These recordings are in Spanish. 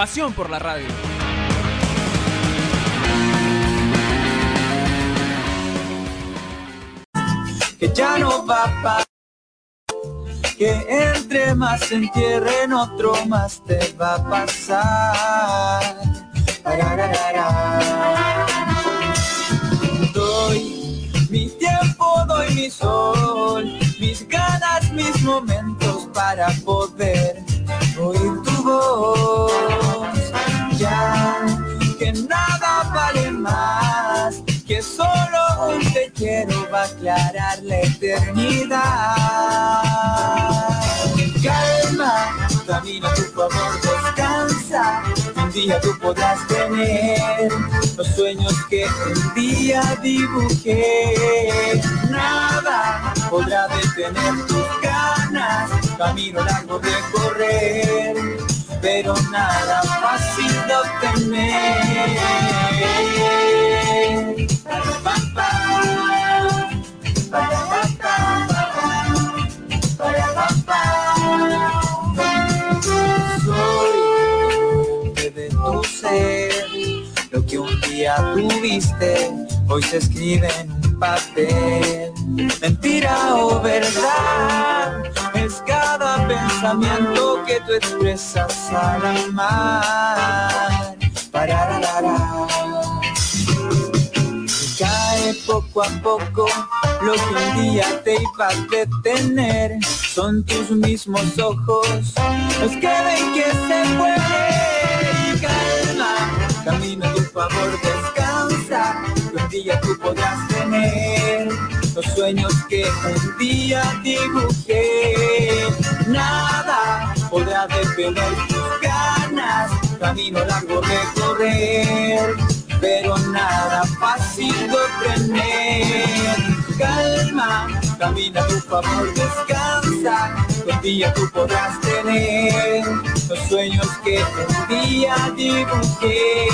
Pasión por la radio. que ya no va a pasar. Que entre más entierre en otro más te va a pasar. Doy mi tiempo, doy mi sol, mis ganas, mis momentos para poder oír tu voz. Ya que nada vale más, que solo un te quiero va a aclarar la eternidad. Calma, camina tu favor, descansa. Un día tú podrás tener los sueños que un día dibujé. Nada podrá detener tus ganas, camino largo de correr, pero nada fácil de obtener. Lo que un día tuviste, hoy se escribe en un papel. Mentira o verdad, es cada pensamiento que tú expresas al amar. Parararara. Cae poco a poco lo que un día te iba a detener. Son tus mismos ojos los que ven que se puede. Calma, camina a tu favor, descansa. Que un día tú podrás tener los sueños que un día dibujé. Nada podrá detener tus ganas. Camino largo recorrer pero nada fácil de obtener. Calma, camina tu favor, descansa, día tú podrás tener los sueños que un día dibujé.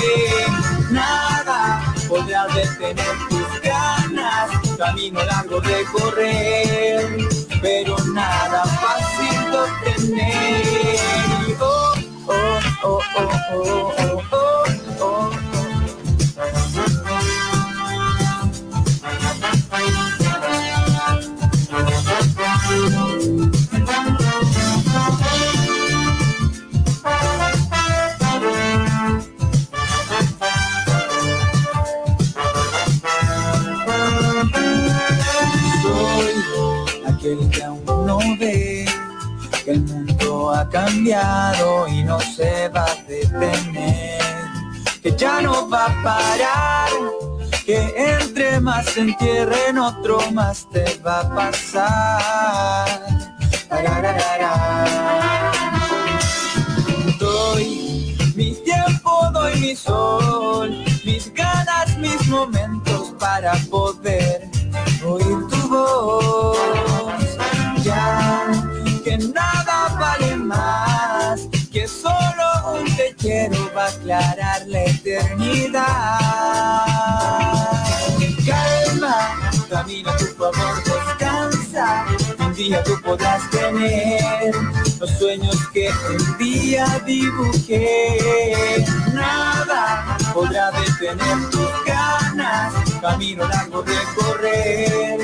Nada podrá detener tus ganas, camino largo de correr, pero nada fácil de obtener. Oh, oh, oh, oh, oh, oh, oh, oh. Que el mundo ha cambiado y no se va a detener, que ya no va a parar, que entre más se entierre en otro más te va a pasar. Doy mi tiempo, doy mi sol, mis ganas, mis momentos para poder oír tu voz. Quiero va a aclarar la eternidad. Calma, camina tu favor, descansa. Un día tú podrás tener los sueños que un día dibujé. Nada podrá detener tus ganas, camino largo de correr,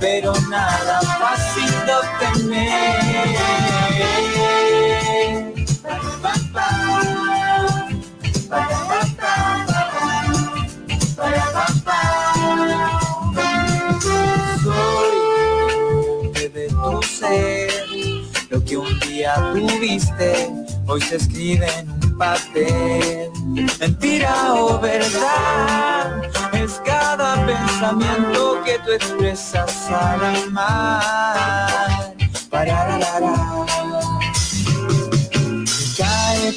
pero nada fácil de obtener. Soy de tu ser, lo que un día tuviste, hoy se escribe en un papel. Mentira o verdad, es cada pensamiento que tú expresas al amar. Parararara. Cae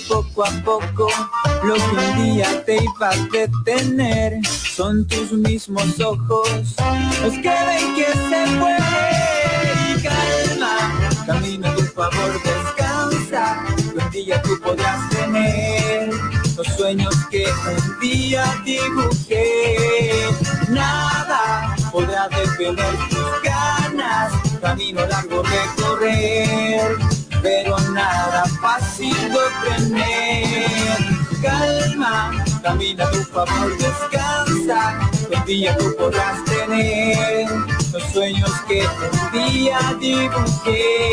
Poco a poco lo que un día te iba a detener. Son tus mismos ojos los que ven que se puede. Y calma, camino a tu favor, descansa. Un día tú podrás tener los sueños que un día dibujé. Nada podrá detener tus ganas, camino largo recorrer, pero nada fácil de obtener. Calma, camina tu favor, descansa, el día tú podrás tener los sueños que un día dibujé.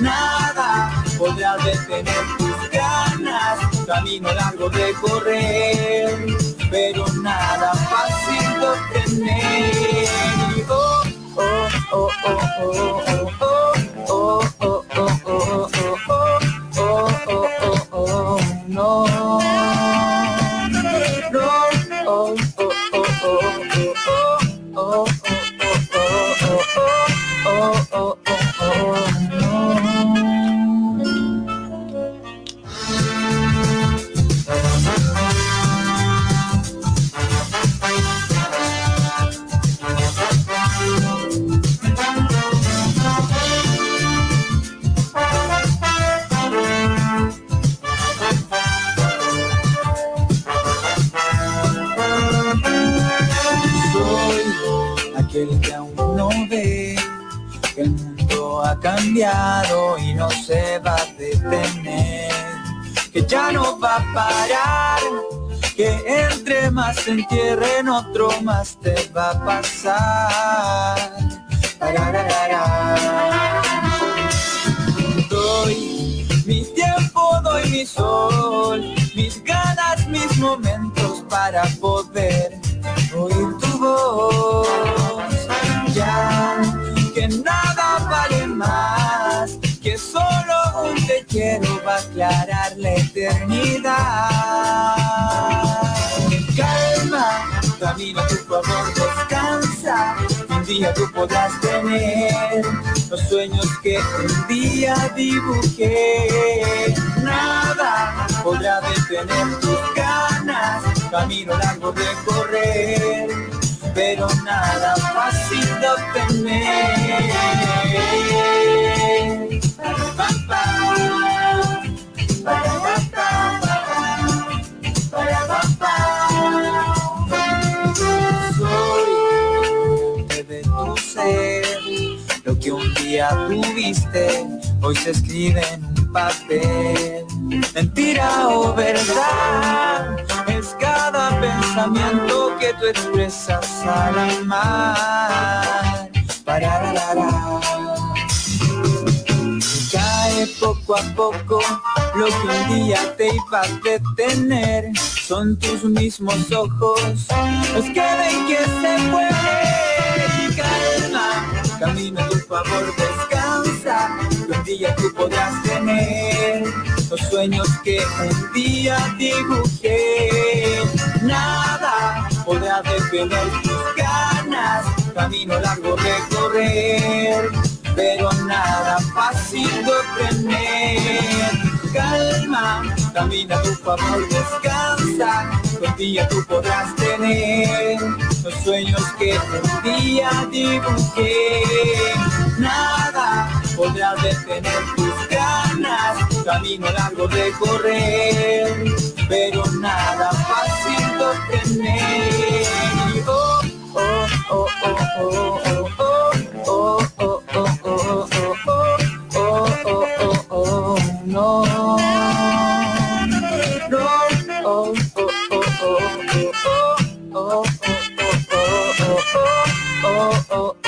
Nada podrá detener tus ganas, camino largo de correr, pero nada fácil de obtener. Oh, oh, aquel que aún no ve que el mundo ha cambiado y no se va a detener, que ya no va a parar, que entre más se entierren otro más te va a pasar. Doy mi tiempo, doy mi sol, mis ganas, mis momentos para poder oír tu voz. Ya que nada vale más, que solo un te quiero va a aclarar la eternidad. Calma, camino a tu favor, descansa. Un día tú podrás tener los sueños que un día dibujé. Nada podrá detener tus ganas, camino largo de correr, pero nada fácil pam, pam. Soy de tu ser, lo que un día tuviste, hoy se escribe en un papel. Mentira o verdad, pensamiento que tú expresas al amar. Parararara. Cae poco a poco lo que un día te iba a detener. Son tus mismos ojos los que ven que se puede. Y calma, camino a tu favor, descansa. Un día tú podrás tener los sueños que un día dibujé. Nada podrá detener tus ganas, camino largo recorrer, pero nada fácil de obtener. Calma, camina tu favor, descansa, un día tú podrás tener los sueños que un día dibujé. Nada podrá detener tus ganas, camino largo de correr, pero nada fácil de obtener. Oh, oh, oh, oh, oh, oh, oh, oh, oh, oh, oh, oh, oh, oh, oh, oh, no. Oh, oh, oh, oh, oh, oh, oh, oh, oh, oh, oh, oh,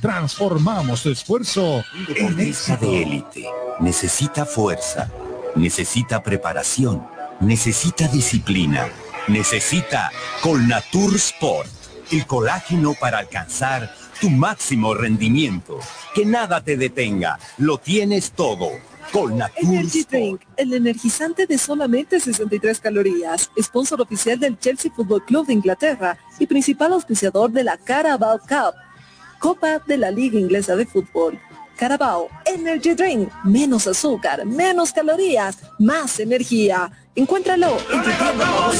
Transformamos tu esfuerzo en éxito. de élite necesita fuerza, necesita preparación, necesita disciplina, necesita Colnatur Sport, el colágeno para alcanzar tu máximo rendimiento. Que nada te detenga, lo tienes todo. Colnatur Energy Sport. Drink, el energizante de solamente 63 calorías, sponsor oficial del Chelsea Football Club de Inglaterra y principal auspiciador de la Carabao Cup, Copa de la Liga Inglesa de Fútbol. Carabao Energy Drink, menos azúcar, menos calorías, más energía. Encuéntralo en tu tu.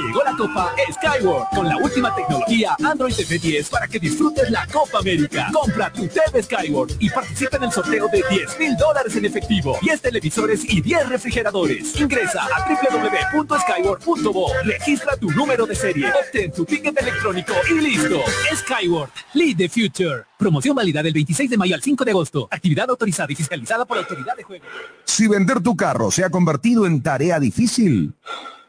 Llegó la Copa Skyward con la última tecnología Android TV 10 para que disfrutes la Copa América. Compra tu TV Skyward y participa en el sorteo de 10 mil dólares en efectivo, 10 televisores y 10 refrigeradores. Ingresa a www.skyward.bo, registra tu número de serie, obtén tu ticket electrónico y listo. Skyward, lead the future. Promoción válida del 26 de mayo al 5 de agosto. Actividad autorizada y fiscalizada por la Autoridad de Juegos. Si vender tu carro se ha convertido en tarea difícil,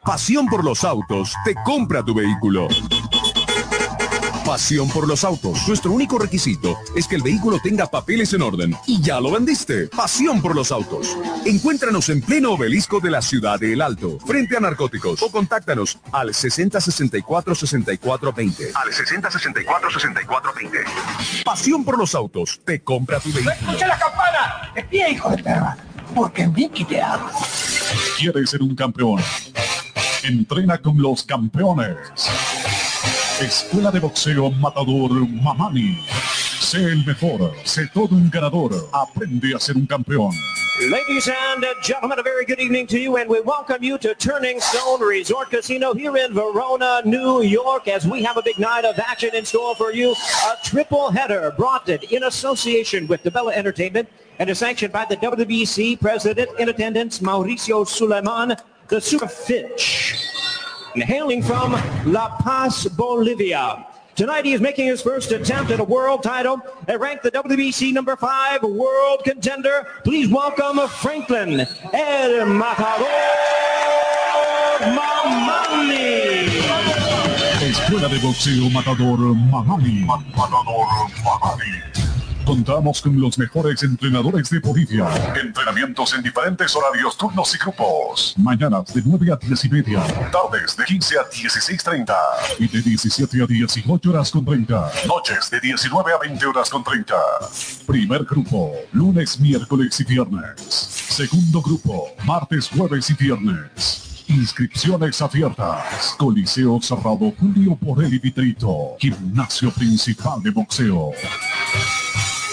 Pasión por los autos te compra tu vehículo. Pasión por los autos. Nuestro único requisito es que el vehículo tenga papeles en orden. Y ya lo vendiste. Pasión por los autos. Encuéntranos en pleno obelisco de la ciudad de El Alto, frente a narcóticos. O contáctanos al 6064-6420. Al 6064-6420. Pasión por los autos te compra tu vehículo. ¡Escucha la campana! ¡De pie, hijo de perra! Porque Mickey te hago. ¿Quieres ser un campeón? Entrena con los campeones. Escuela de Boxeo Matador Mamani. Sé el mejor, sé todo un ganador. Aprende a ser un campeón. Ladies and gentlemen, a very good evening to you, and we welcome you to Turning Stone Resort Casino here in Verona, New York, as we have a big night of action in store for you. A triple header brought in in association with DeBella Entertainment and is sanctioned by the WBC President in attendance, Mauricio Suleiman, the Super Fitch, hailing from La Paz, Bolivia. Tonight he is making his first attempt at a world title and ranked the WBC number five world contender. Please welcome Franklin El Matador Mamani. Escuela de Boxeo Matador Mamani. Matador Mamani. Contamos con los mejores entrenadores de Bolivia. Entrenamientos en diferentes horarios, turnos y grupos. Mañanas de 9 a 10 y media. Tardes de 15 a 16.30. Y de 17 a 18 horas con 30. Noches de 19 a 20 horas con 30. Primer grupo. Lunes, miércoles y viernes. Segundo grupo. Martes, jueves y viernes. Inscripciones abiertas. Coliseo cerrado Julio Porel Vitrito. Gimnasio principal de boxeo.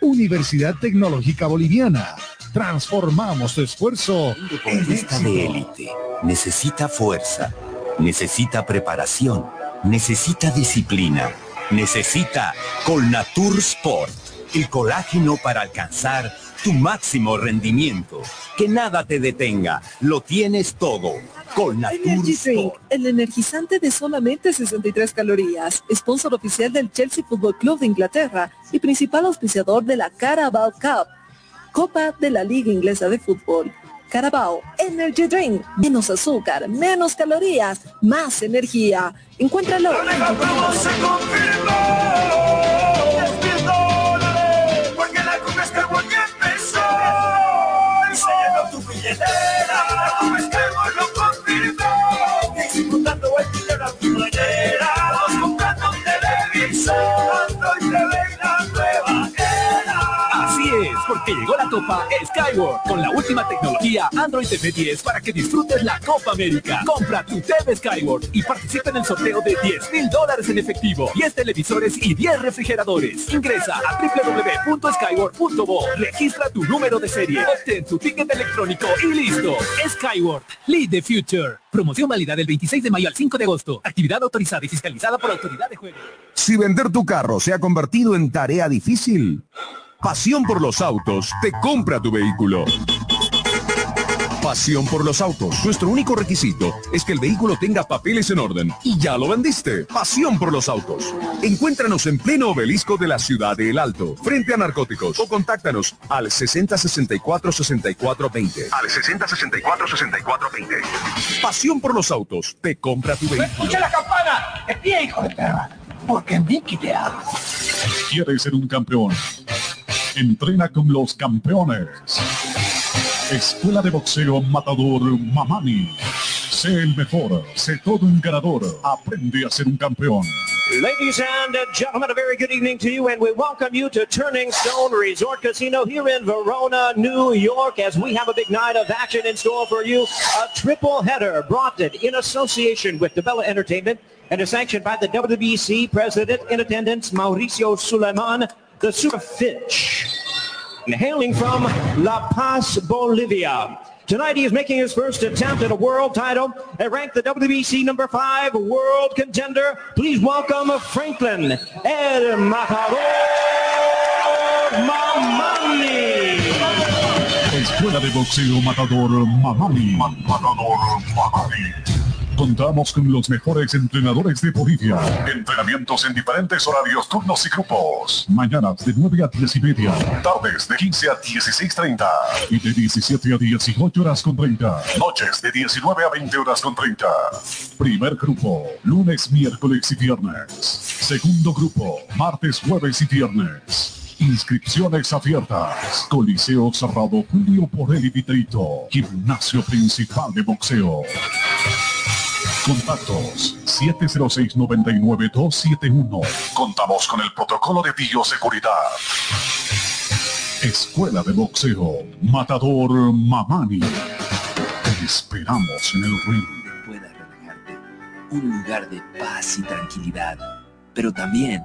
Universidad Tecnológica Boliviana. Transformamos tu esfuerzo deportista éxito. de élite necesita fuerza, necesita preparación, necesita disciplina, necesita Colnatur Sport, el colágeno para alcanzar tu máximo rendimiento. Que nada te detenga, lo tienes todo. Colnatur Energy Drink, el energizante de solamente 63 calorías, sponsor oficial del Chelsea Football Club de Inglaterra y principal auspiciador de la Carabao Cup, Copa de la Liga Inglesa de Fútbol. Carabao Energy Drink, menos azúcar, menos calorías, más energía. Encuéntralo Hoy se llenó tu billetera, tu pescado lo confirmó. Disfrutando el dinero a tu manera, vos comprando un televisor. Porque llegó la Copa Skyward con la última tecnología Android TV 10 para que disfrutes la Copa América. Compra tu TV Skyward y participa en el sorteo de 10 mil dólares en efectivo, 10 televisores y 10 refrigeradores. Ingresa a www.skyward.bo, registra tu número de serie, obtén tu ticket electrónico y listo. Skyward, lead the future. Promoción válida del 26 de mayo al 5 de agosto. Actividad autorizada y fiscalizada por Autoridad de Juego. Si vender tu carro se ha convertido en tarea difícil, Pasión por los autos te compra tu vehículo. Pasión por los autos. Nuestro único requisito es que el vehículo tenga papeles en orden. Y ya lo vendiste. Pasión por los autos. Encuéntranos en pleno obelisco de la ciudad de El Alto, frente a narcóticos. O contáctanos al 6064 64 20. Al 6064 64 20. Pasión por los autos te compra tu vehículo. ¡Escucha la campana! ¡Es pie, hijo de perra! Porque Mickey te ama. ¿Quieres ser un campeón? Entrena con los campeones. Escuela de Boxeo Matador Mamani. Sé el mejor, sé todo un ganador. Aprende a ser un campeón. Ladies and gentlemen, a very good evening to you, and we welcome you to Turning Stone Resort Casino here in Verona, New York, as we have a big night of action in store for you. A triple header brought in in association with DeBella Entertainment and is sanctioned by the WBC President in attendance, Mauricio Suleiman, the Super Fitch, hailing from La Paz, Bolivia. Tonight he is making his first attempt at a world title and ranked the WBC number five world contender. Please welcome Franklin El Matador Mamani. Escuela de Boxeo Matador Mamani. Matador Mamani. Contamos con los mejores entrenadores de Bolivia. Entrenamientos en diferentes horarios, turnos y grupos. Mañanas de 9 a 10 y media. Tardes de 15 a 16.30. Y de 17 a 18 horas con 30. Noches de 19 a 20 horas con 30. Primer grupo, lunes, miércoles y viernes. Segundo grupo, martes, jueves y viernes. Inscripciones abiertas. Coliseo cerrado Julio Porel y Vitrito. Gimnasio principal de boxeo. Contactos 706-99-271. Contamos con el protocolo de bioseguridad. Escuela de Boxeo Matador Mamani. Te esperamos en el ring. relajarte, un lugar de paz y tranquilidad, pero también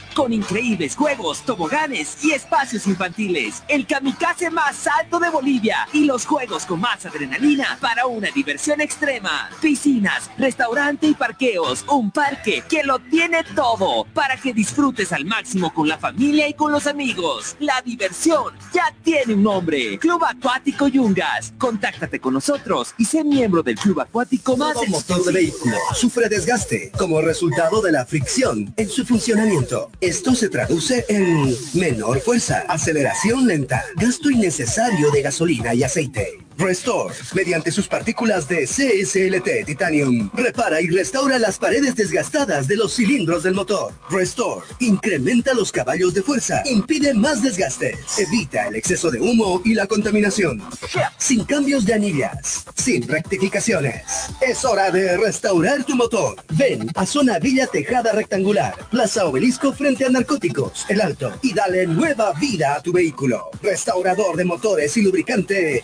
Con increíbles juegos, toboganes y espacios infantiles, el kamikaze más alto de Bolivia y los juegos con más adrenalina para una diversión extrema. Piscinas, restaurante y parqueos, un parque que lo tiene todo para que disfrutes al máximo con la familia y con los amigos. La diversión ya tiene un nombre, Club Acuático Yungas. Contáctate con nosotros y sé miembro del Club Acuático más Todo motor de vehículo sufre desgaste como resultado de la fricción en su funcionamiento. Esto se traduce en menor fuerza, aceleración lenta, gasto innecesario de gasolina y aceite. Restore, mediante sus partículas de CSLT Titanium, repara y restaura las paredes desgastadas de los cilindros del motor. Restore, incrementa los caballos de fuerza, impide más desgastes, evita el exceso de humo y la contaminación. Sin cambios de anillas, sin rectificaciones. Es hora de restaurar tu motor. Ven a Zona Villa Tejada Rectangular, Plaza Obelisco frente a Narcóticos, El Alto, y dale nueva vida a tu vehículo. Restaurador de motores y lubricante.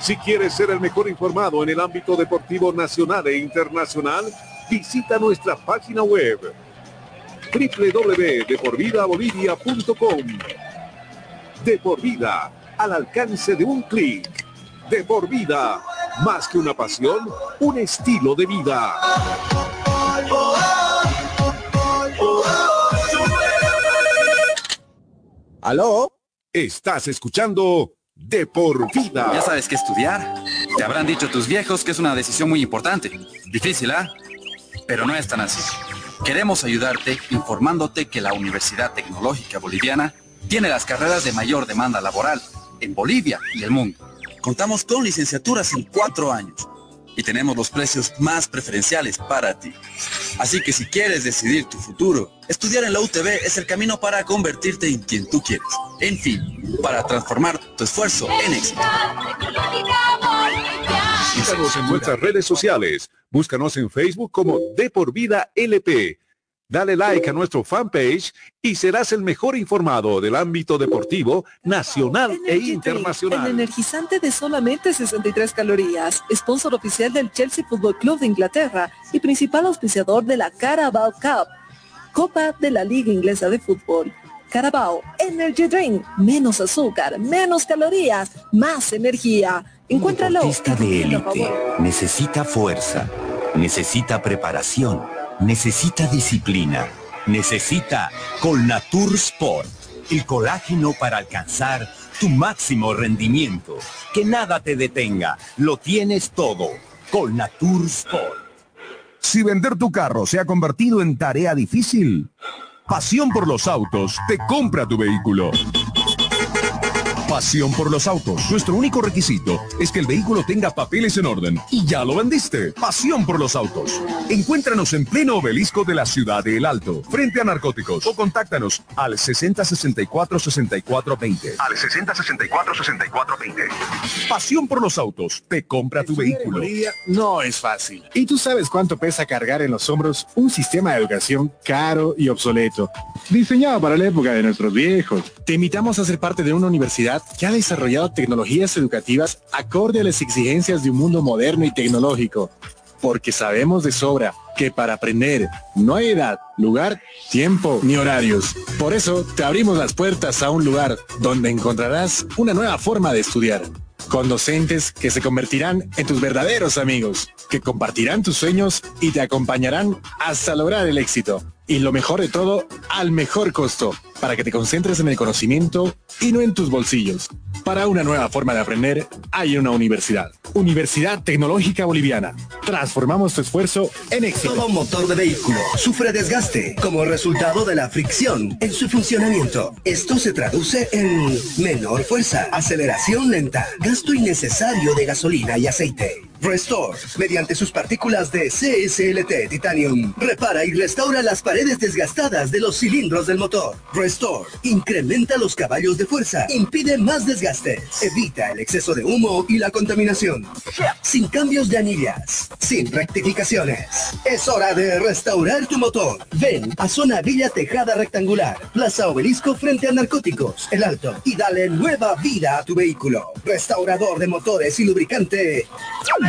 Si quieres ser el mejor informado en el ámbito deportivo nacional e internacional, visita nuestra página web www.deporvidabolivia.com De por vida, al alcance de un clic. De por vida, Más que una pasión, un estilo de vida. ¿Aló? Estás escuchando De por vida. Ya sabes que estudiar. Te habrán dicho tus viejos que es una decisión muy importante. Difícil, ¿ah? Pero no es tan así. Queremos ayudarte informándote que la Universidad Tecnológica Boliviana tiene las carreras de mayor demanda laboral en Bolivia y el mundo. Contamos con licenciaturas en cuatro años y tenemos los precios más preferenciales para ti. Así que si quieres decidir tu futuro, estudiar en la UTB es el camino para convertirte en quien tú quieres. En fin, para transformar tu esfuerzo en éxito. Síganos en nuestras redes sociales. Búscanos en Facebook como De por Vida LP. Dale like a nuestro fanpage y serás el mejor informado del ámbito deportivo nacional e internacional. El energizante de solamente 63 calorías, sponsor oficial del Chelsea Football Club de Inglaterra y principal auspiciador de la Carabao Cup, Copa de la Liga Inglesa de Fútbol. Carabao Energy Drink, menos azúcar, menos calorías, más energía. Encuéntralo. Un deportista de élite necesita fuerza, necesita preparación, necesita disciplina, necesita Colnatur Sport, el colágeno para alcanzar tu máximo rendimiento. Que nada te detenga, lo tienes todo. Colnatur Sport. Si vender tu carro se ha convertido en tarea difícil, Pasión por los autos te compra tu vehículo. Pasión por los autos. Nuestro único requisito es que el vehículo tenga papeles en orden. Y ya lo vendiste. Pasión por los autos. Encuéntranos en pleno obelisco de la ciudad de El Alto, frente a narcóticos. O contáctanos al 6064-6420. Al 6064-6420. Pasión por los autos. Te compra tu vehículo. No es fácil. Y tú sabes cuánto pesa cargar en los hombros un sistema de educación caro y obsoleto, diseñado para la época de nuestros viejos. Te invitamos a ser parte de una universidad que ha desarrollado tecnologías educativas acorde a las exigencias de un mundo moderno y tecnológico. Porque sabemos de sobra que para aprender no hay edad, lugar, tiempo ni horarios. Por eso te abrimos las puertas a un lugar donde encontrarás una nueva forma de estudiar con docentes que se convertirán en tus verdaderos amigos, que compartirán tus sueños y te acompañarán hasta lograr el éxito. Y lo mejor de todo, al mejor costo, para que te concentres en el conocimiento y no en tus bolsillos. Para una nueva forma de aprender, hay una universidad. Universidad Tecnológica Boliviana. Transformamos tu esfuerzo en éxito. Todo motor de vehículo sufre desgaste como resultado de la fricción en su funcionamiento. Esto se traduce en menor fuerza, aceleración lenta, gasto innecesario de gasolina y aceite. Restore, mediante sus partículas de CSLT Titanium, repara y restaura las paredes desgastadas de los cilindros del motor. Restore, incrementa los caballos de fuerza, impide más desgastes, evita el exceso de humo y la contaminación. Sin cambios de anillas, sin rectificaciones. Es hora de restaurar tu motor. Ven a Zona Villa Tejada Rectangular, Plaza Obelisco frente a Narcóticos, El Alto, y dale nueva vida a tu vehículo. Restaurador de motores y lubricante.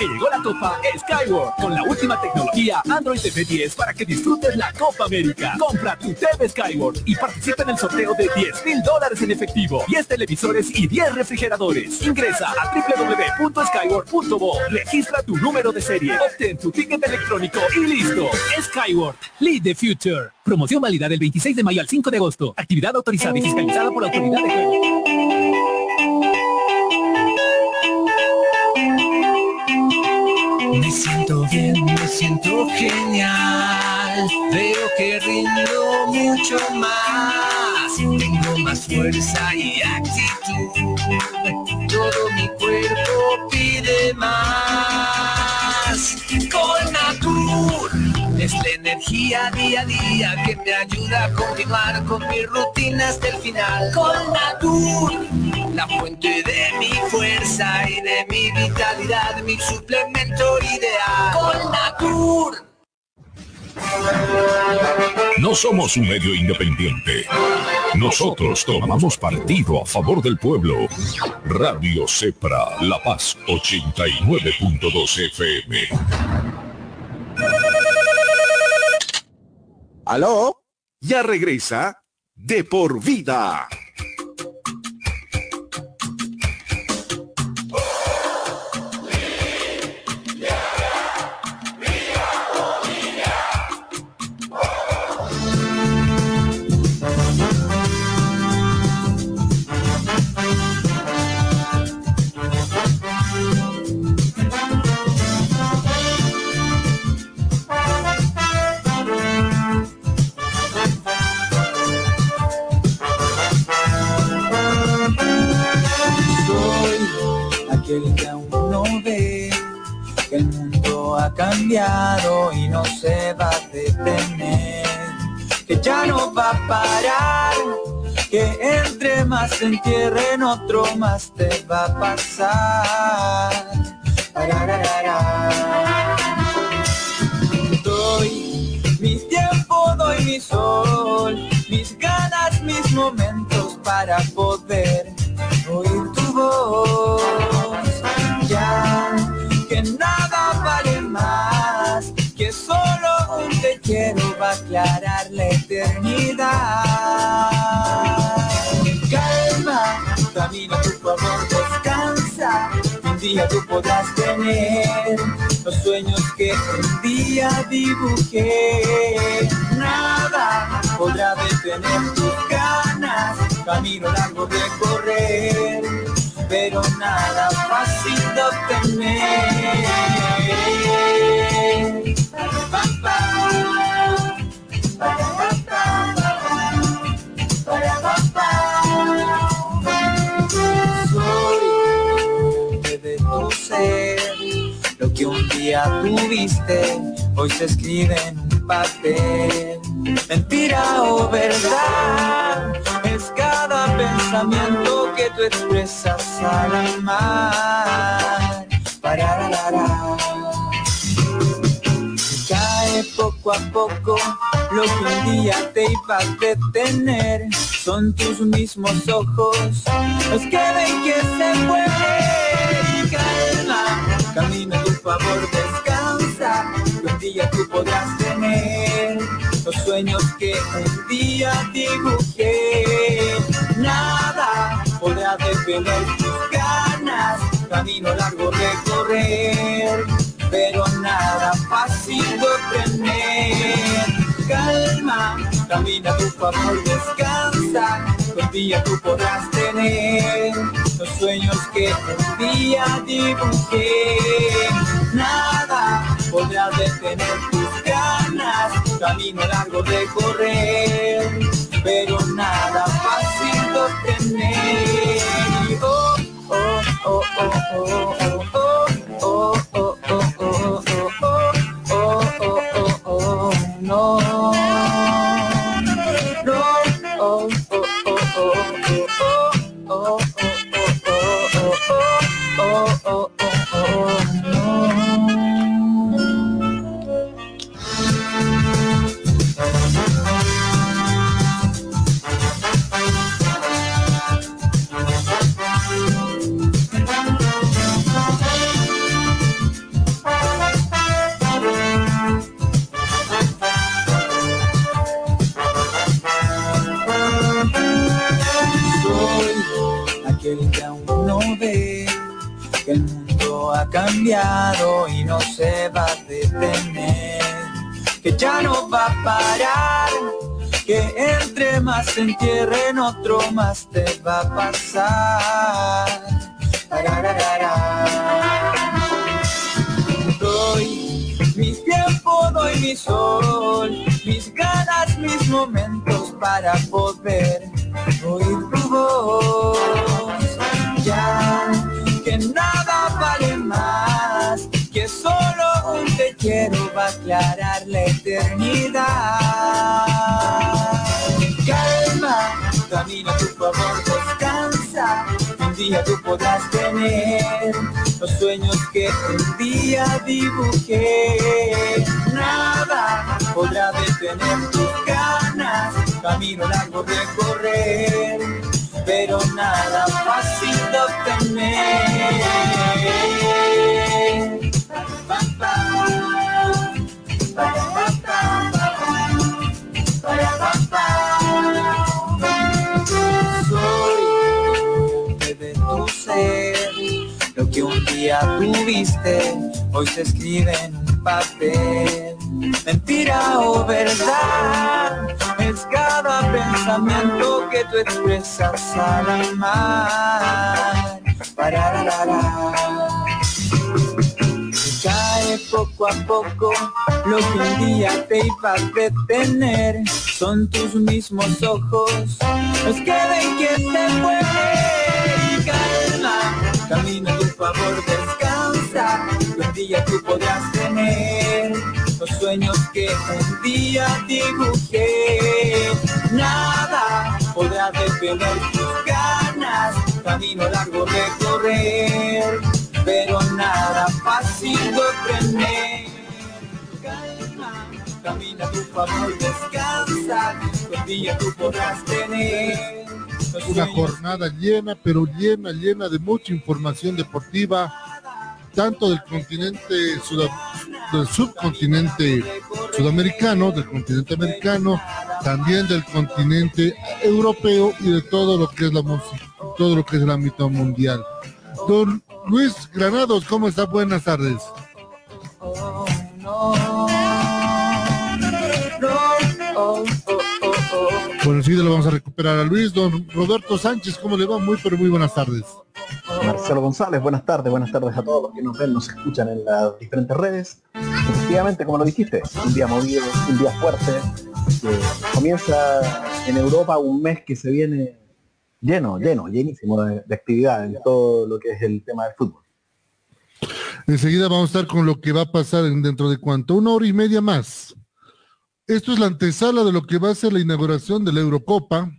porque llegó la Copa Skyward con la última tecnología Android TV 10 para que disfrutes la Copa América. Compra tu TV Skyward y participa en el sorteo de 10 mil dólares en efectivo, 10 televisores y 10 refrigeradores. Ingresa a www.skyward.bo, registra tu número de serie, obtén tu ticket electrónico y listo. Skyward, lead the future. Promoción válida del 26 de mayo al 5 de agosto. Actividad autorizada y fiscalizada por la autoridad de juego. Me siento bien, me siento genial. Veo que rindo mucho más. Tengo más fuerza y actitud. Todo mi cuerpo pide más. Es la energía día a día que me ayuda a continuar con mi rutina hasta el final. Con Natur, la fuente de mi fuerza y de mi vitalidad, mi suplemento ideal. Con Natur. No somos un medio independiente. Nosotros tomamos partido a favor del pueblo. Radio Cepra, La Paz 89.2 FM. ¿Aló? Ya regresa de por vida. Cambiado y no se va a detener, que ya no va a parar, que entre más se entierre en otro más te va a pasar. Doy mi tiempo, doy mi sol, mis ganas, mis momentos para poder oír tu voz. Que nada vale más, que solo un te quiero va a aclarar la eternidad. Calma, camina tu favor, descansa. Un día tú podrás tener los sueños que un día dibujé. Nada podrá detener tus ganas, camino largo de correr, pero nada fácil de obtener. Pa, ser, lo que un día tuviste, hoy se escribe en un papel. Mentira o verdad, pensamiento que tú expresas al mar. Parararara. Cae poco a poco lo que un día te iba a detener. Son tus mismos ojos los que ven que se mueve. Calma, camina a tu favor, descansa. Que un día tú podrás tener los sueños que un día dibujé. Nada podrá detener tus ganas. Camino largo recorrer pero nada fácil de obtener. Calma, camina tu favor, descansa, un día tú podrás tener los sueños que un día dibujé. Nada podrá detener tus ganas, camino largo de correr, pero nada fácil de obtener. Oh, oh, oh, oh, oh, oh, oh, oh, oh, oh, oh, oh, oh, oh. No, que el mundo ha cambiado y no se va a detener, que ya no va a parar, que entre más se entierre en otro más te va a pasar. Doy mi tiempo, doy mi sol, mis ganas, mis momentos para poder oír tu voz. Ya nada vale más, que solo un te quiero va a aclarar la eternidad. Calma, camina tu favor, descansa. Un día tú podrás tener los sueños que un día dibujé. Nada podrá detener tus ganas camino largo recorrer, pero nada fácil de obtener. Día tuviste, hoy se escribe en un papel. Mentira o verdad, es cada pensamiento que tú expresas al amar. Y Cae poco a poco lo que un día te iba a detener. Son tus mismos ojos los que ven que se muere. Favor, descansa. Un día tú podrás tener los sueños que un día dibujé. Nada podrá detener tus ganas. Camino largo recorrer, pero nada fácil de. Calma, camina tu favor, descansa. Un día tú podrás tener. Una jornada llena, pero llena, llena de mucha información deportiva, tanto del continente del subcontinente sudamericano, del continente americano, también del continente europeo y de todo lo que es la música, todo lo que es el ámbito mundial. Don Luis Granados, ¿cómo está? Buenas tardes. Bueno, enseguida lo vamos a recuperar a Luis. Don Roberto Sánchez, ¿cómo le va? Muy, pero muy buenas tardes. Marcelo González, buenas tardes, buenas tardes a todos los que nos ven, nos escuchan en las diferentes redes. Efectivamente, como lo dijiste, un día movido, un día fuerte, que comienza en Europa un mes que se viene lleno, lleno, llenísimo de, de actividad en todo lo que es el tema del fútbol. Enseguida vamos a estar con lo que va a pasar en- dentro de cuánto, una hora y media más. Esto es la antesala de lo que va a ser la inauguración de la Eurocopa,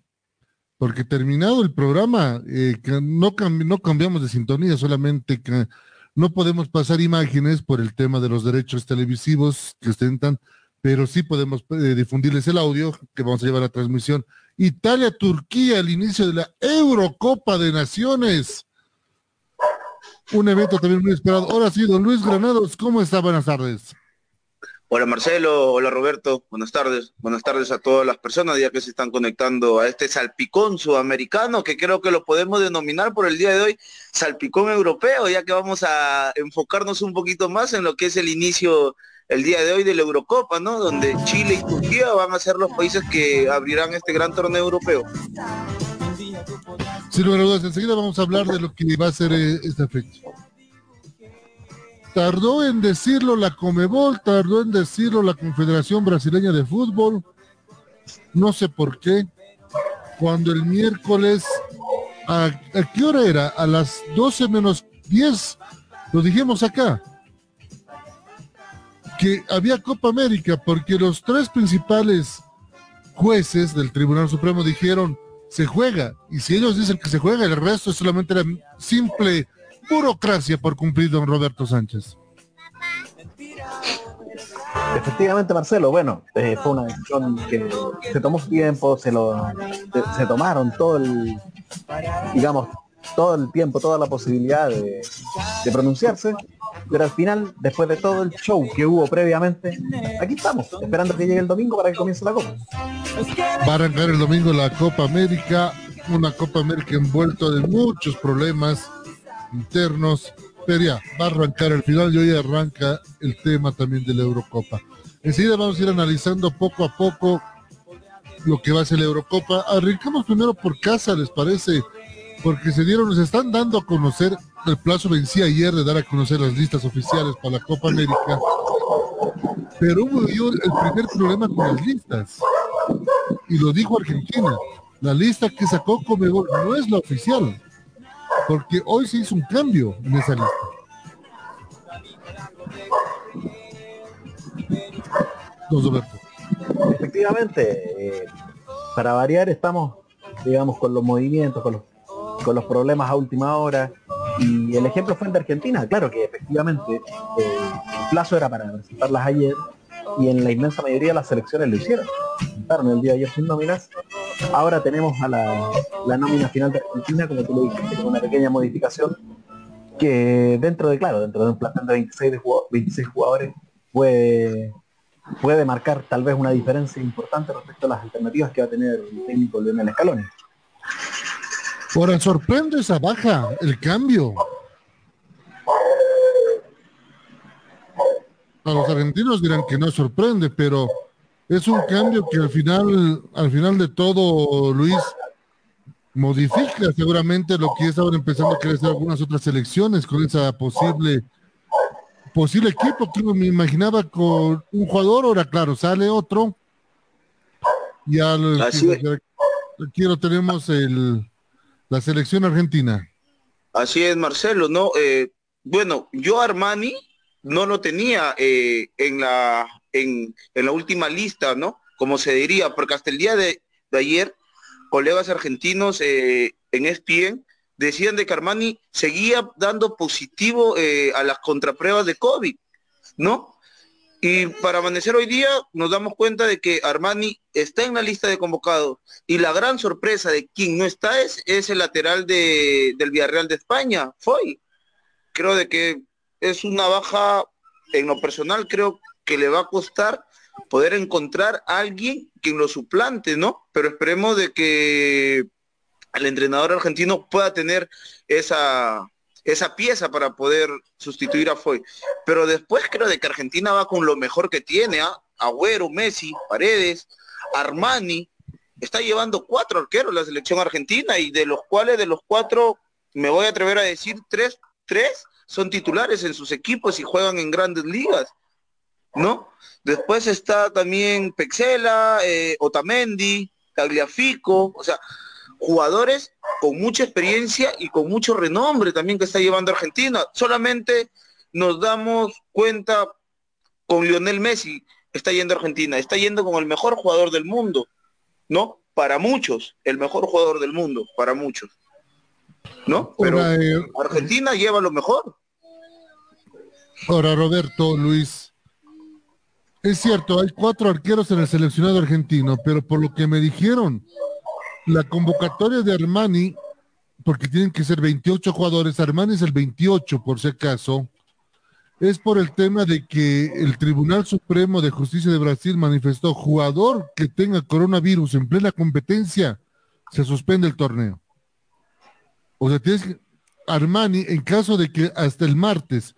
porque terminado el programa, eh, no cambiamos de sintonía, solamente que no podemos pasar imágenes por el tema de los derechos televisivos que ostentan, pero sí podemos eh, difundirles el audio que vamos a llevar a transmisión. Italia-Turquía, el inicio de la Eurocopa de Naciones. Un evento también muy esperado. Ahora sí, don Luis Granados, ¿cómo está? Buenas tardes. Hola Marcelo, hola Roberto, buenas tardes, buenas tardes a todas las personas ya que se están conectando a este salpicón sudamericano que creo que lo podemos denominar por el día de hoy salpicón europeo, ya que vamos a enfocarnos un poquito más en lo que es el inicio el día de hoy de la Eurocopa, ¿no? Donde Chile y Turquía van a ser los países que abrirán este gran torneo europeo. Sin lugar a dudas, enseguida vamos a hablar de lo que va a ser eh, esta fecha. Tardó en decirlo la Comebol, tardó en decirlo la Confederación Brasileña de Fútbol, no sé por qué, cuando el miércoles, ¿a, qué hora era? A las 12 menos 10, lo dijimos acá, que había Copa América, porque los tres principales jueces del Tribunal Supremo dijeron, se juega, y si ellos dicen que se juega, el resto solamente era simple burocracia por cumplir don Roberto Sánchez. Efectivamente, Marcelo, bueno, eh, fue una decisión que se tomó su tiempo, se lo se, se tomaron todo el, digamos, todo el tiempo, toda la posibilidad de, de pronunciarse, pero al final, después de todo el show que hubo previamente, aquí estamos, esperando que llegue el domingo para que comience la copa. Va a arrancar el domingo la Copa América, una Copa América envuelta de muchos problemas internos, pero ya, va a arrancar el final y hoy arranca el tema también de la Eurocopa. Enseguida vamos a ir analizando poco a poco lo que va a ser la Eurocopa. Arrancamos primero por casa, ¿les parece? Porque se dieron, nos están dando a conocer, el plazo vencía ayer de dar a conocer las listas oficiales para la Copa América. Pero hubo el primer problema con las listas. Y lo dijo Argentina. La lista que sacó Comebol no es la oficial. Porque hoy se hizo un cambio en esa lista. Efectivamente, eh, para variar estamos, digamos, con los movimientos, con los, con los problemas a última hora. Y el ejemplo fue el de Argentina, claro que efectivamente eh, el plazo era para presentarlas ayer y en la inmensa mayoría de las selecciones lo hicieron. Presentaron el día de ayer sus nóminas. Ahora tenemos a la, la nómina final de Argentina, como tú lo dijiste, con una pequeña modificación que dentro de, claro, dentro de un plantel de 26, de jugadores, 26 jugadores puede, puede marcar tal vez una diferencia importante respecto a las alternativas que va a tener el técnico Leonel Scaloni. Ahora sorprende esa baja, el cambio. A los argentinos dirán que no sorprende, pero es un cambio que al final, al final de todo, Luis, modifica seguramente lo que estaban empezando a crecer algunas otras selecciones con esa posible posible equipo que me imaginaba con un jugador, ahora claro, sale otro. Y al aquí lo tenemos el la selección argentina. Así es, Marcelo, ¿no? Eh, bueno, yo Armani no lo tenía eh, en, la, en, la última lista, ¿no? Como se diría, porque hasta el día de, ayer, colegas argentinos eh, en ESPN decían de que Armani seguía dando positivo a las contrapruebas de COVID, ¿no? Y para amanecer hoy día nos damos cuenta de que Armani está en la lista de convocados y la gran sorpresa de quien no está es, es el lateral de, del Villarreal de España, Foy. Creo de que es una baja, en lo personal creo que le va a costar poder encontrar a alguien quien lo suplante, ¿no? Pero esperemos de que el entrenador argentino pueda tener esa, esa pieza para poder sustituir a Foy. Pero después creo de que Argentina va con lo mejor que tiene, ¿ah? Agüero, Messi, Paredes, Armani, está llevando cuatro arqueros la selección argentina y de los cuales de los cuatro, me voy a atrever a decir, tres, tres son titulares en sus equipos y juegan en grandes ligas, ¿no? Después está también Pexela, eh, Otamendi, Tagliafico, o sea, jugadores con mucha experiencia y con mucho renombre también que está llevando Argentina. Solamente nos damos cuenta con Lionel Messi, está yendo a Argentina, está yendo con el mejor jugador del mundo, ¿no? Para muchos, el mejor jugador del mundo, para muchos. ¿No? Pero eh, Argentina lleva lo mejor. Ahora, Roberto, Luis, es cierto, hay cuatro arqueros en el seleccionado argentino, pero por lo que me dijeron, la convocatoria de Armani, porque tienen que ser 28 jugadores, Armani es el 28 por si acaso, es por el tema de que el Tribunal Supremo de Justicia de Brasil manifestó jugador que tenga coronavirus en plena competencia, se suspende el torneo. O sea, tienes que, Armani, en caso de que hasta el martes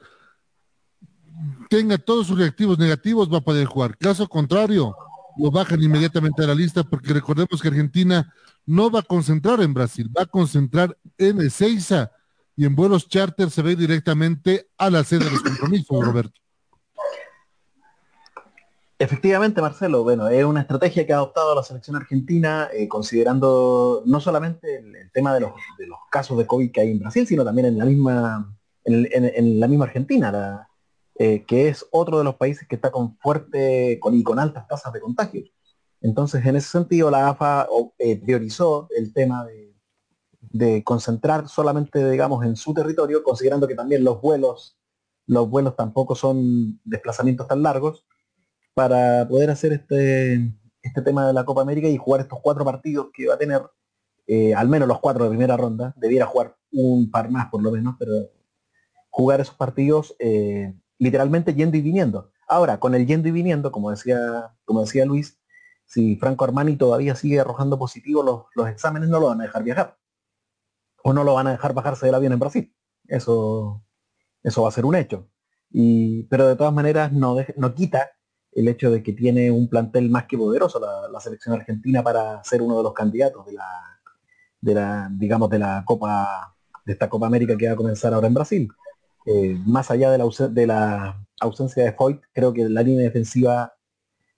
tenga todos sus reactivos negativos, va a poder jugar. Caso contrario, lo bajan inmediatamente a la lista porque recordemos que Argentina no va a concentrar en Brasil, va a concentrar en Ezeiza y en vuelos charter se ve directamente a la sede de los compromisos, Roberto. Efectivamente, Marcelo, bueno, es una estrategia que ha adoptado la selección argentina, eh, considerando no solamente el, tema de los, casos de COVID que hay en Brasil, sino también en la misma, en, la misma Argentina, eh, que es otro de los países que está con fuerte con, y con altas tasas de contagio. Entonces, en ese sentido, la AFA eh, priorizó el tema de, concentrar solamente, digamos, en su territorio, considerando que también los vuelos, los vuelos tampoco son desplazamientos tan largos, para poder hacer este, este tema de la Copa América y jugar estos cuatro partidos que va a tener, eh, al menos los cuatro de primera ronda, debiera jugar un par más por lo menos, pero jugar esos partidos literalmente yendo y viniendo. Ahora, con el yendo y viniendo, como decía, como decía Luis, si Franco Armani todavía sigue arrojando positivo los, exámenes, no lo van a dejar viajar. O no lo van a dejar bajarse del avión en Brasil. Eso, eso va a ser un hecho. Y, pero de todas maneras no, no quita el hecho de que tiene un plantel más que poderoso la, selección argentina para ser uno de los candidatos de la, de la, digamos, de la Copa, de esta Copa América que va a comenzar ahora en Brasil. Eh, más allá de la, ausencia de Foyt, creo que la línea defensiva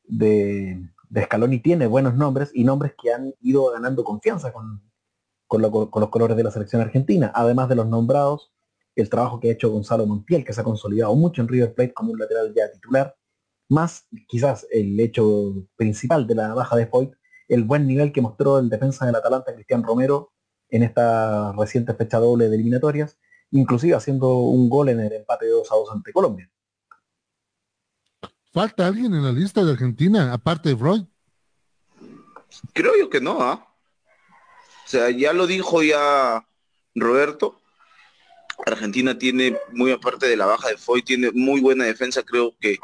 de, de Scaloni tiene buenos nombres y nombres que han ido ganando confianza con, con, los colores de la selección argentina, además de los nombrados, el trabajo que ha hecho Gonzalo Montiel, que se ha consolidado mucho en River Plate como un lateral ya titular, más quizás el hecho principal de la baja de Foyt, el buen nivel que mostró el defensa del Atalanta, Cristian Romero, en esta reciente fecha doble de eliminatorias, inclusive haciendo un gol en el empate de 2 a 2 ante Colombia. ¿Falta alguien en la lista de Argentina, aparte de Freud? Creo yo que no, ¿ah? O sea, ya lo dijo ya Roberto. Argentina tiene, muy aparte de la baja de Foy, tiene muy buena defensa. Creo que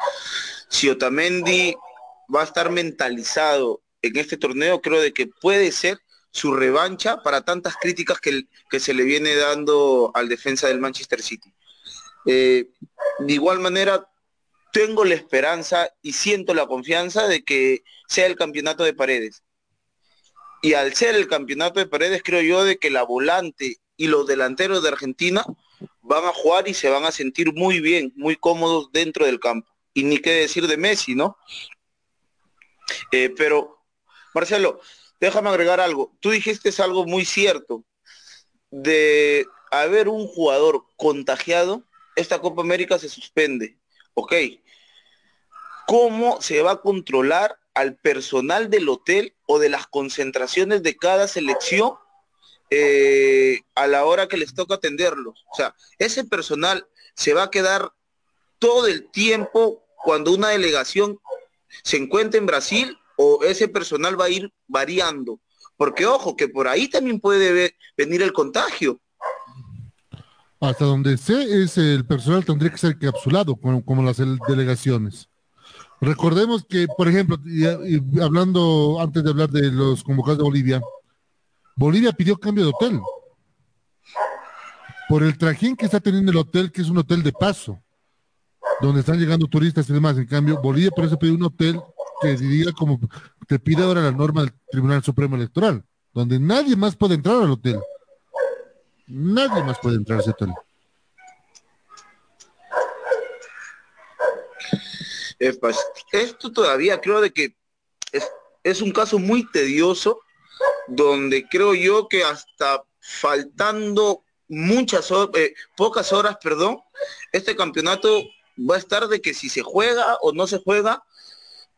si Otamendi va a estar mentalizado en este torneo, creo de que puede ser su revancha para tantas críticas que, que se le viene dando al defensa del Manchester City. Eh, de igual manera, tengo la esperanza y siento la confianza de que sea el campeonato de paredes. Y al ser el campeonato de paredes, creo yo de que la volante y los delanteros de Argentina van a jugar y se van a sentir muy bien, muy cómodos dentro del campo. Y ni qué decir de Messi, ¿no? Eh, pero, Marcelo, déjame agregar algo. Tú dijiste algo muy cierto. De haber un jugador contagiado, esta Copa América se suspende. Ok. ¿Cómo se va a controlar al personal del hotel o de las concentraciones de cada selección eh, a la hora que les toca atenderlos? O sea, ese personal se va a quedar todo el tiempo cuando una delegación se encuentra en Brasil o ese personal va a ir variando. Porque ojo, que por ahí también puede venir el contagio. Hasta donde sé es el personal tendría que ser capsulado, como, las delegaciones. Recordemos que, por ejemplo, hablando antes de hablar de los convocados de Bolivia, Bolivia pidió cambio de hotel por el trajín que está teniendo el hotel, que es un hotel de paso, donde están llegando turistas y demás. En cambio, Bolivia por eso pidió un hotel que diría como te pide ahora la norma del Tribunal Supremo Electoral, donde nadie más puede entrar al hotel. Nadie más puede entrar a ese hotel. esto todavía creo de que es, un caso muy tedioso, donde creo yo que hasta faltando muchas horas, eh, pocas horas, perdón, este campeonato va a estar de que si se juega o no se juega,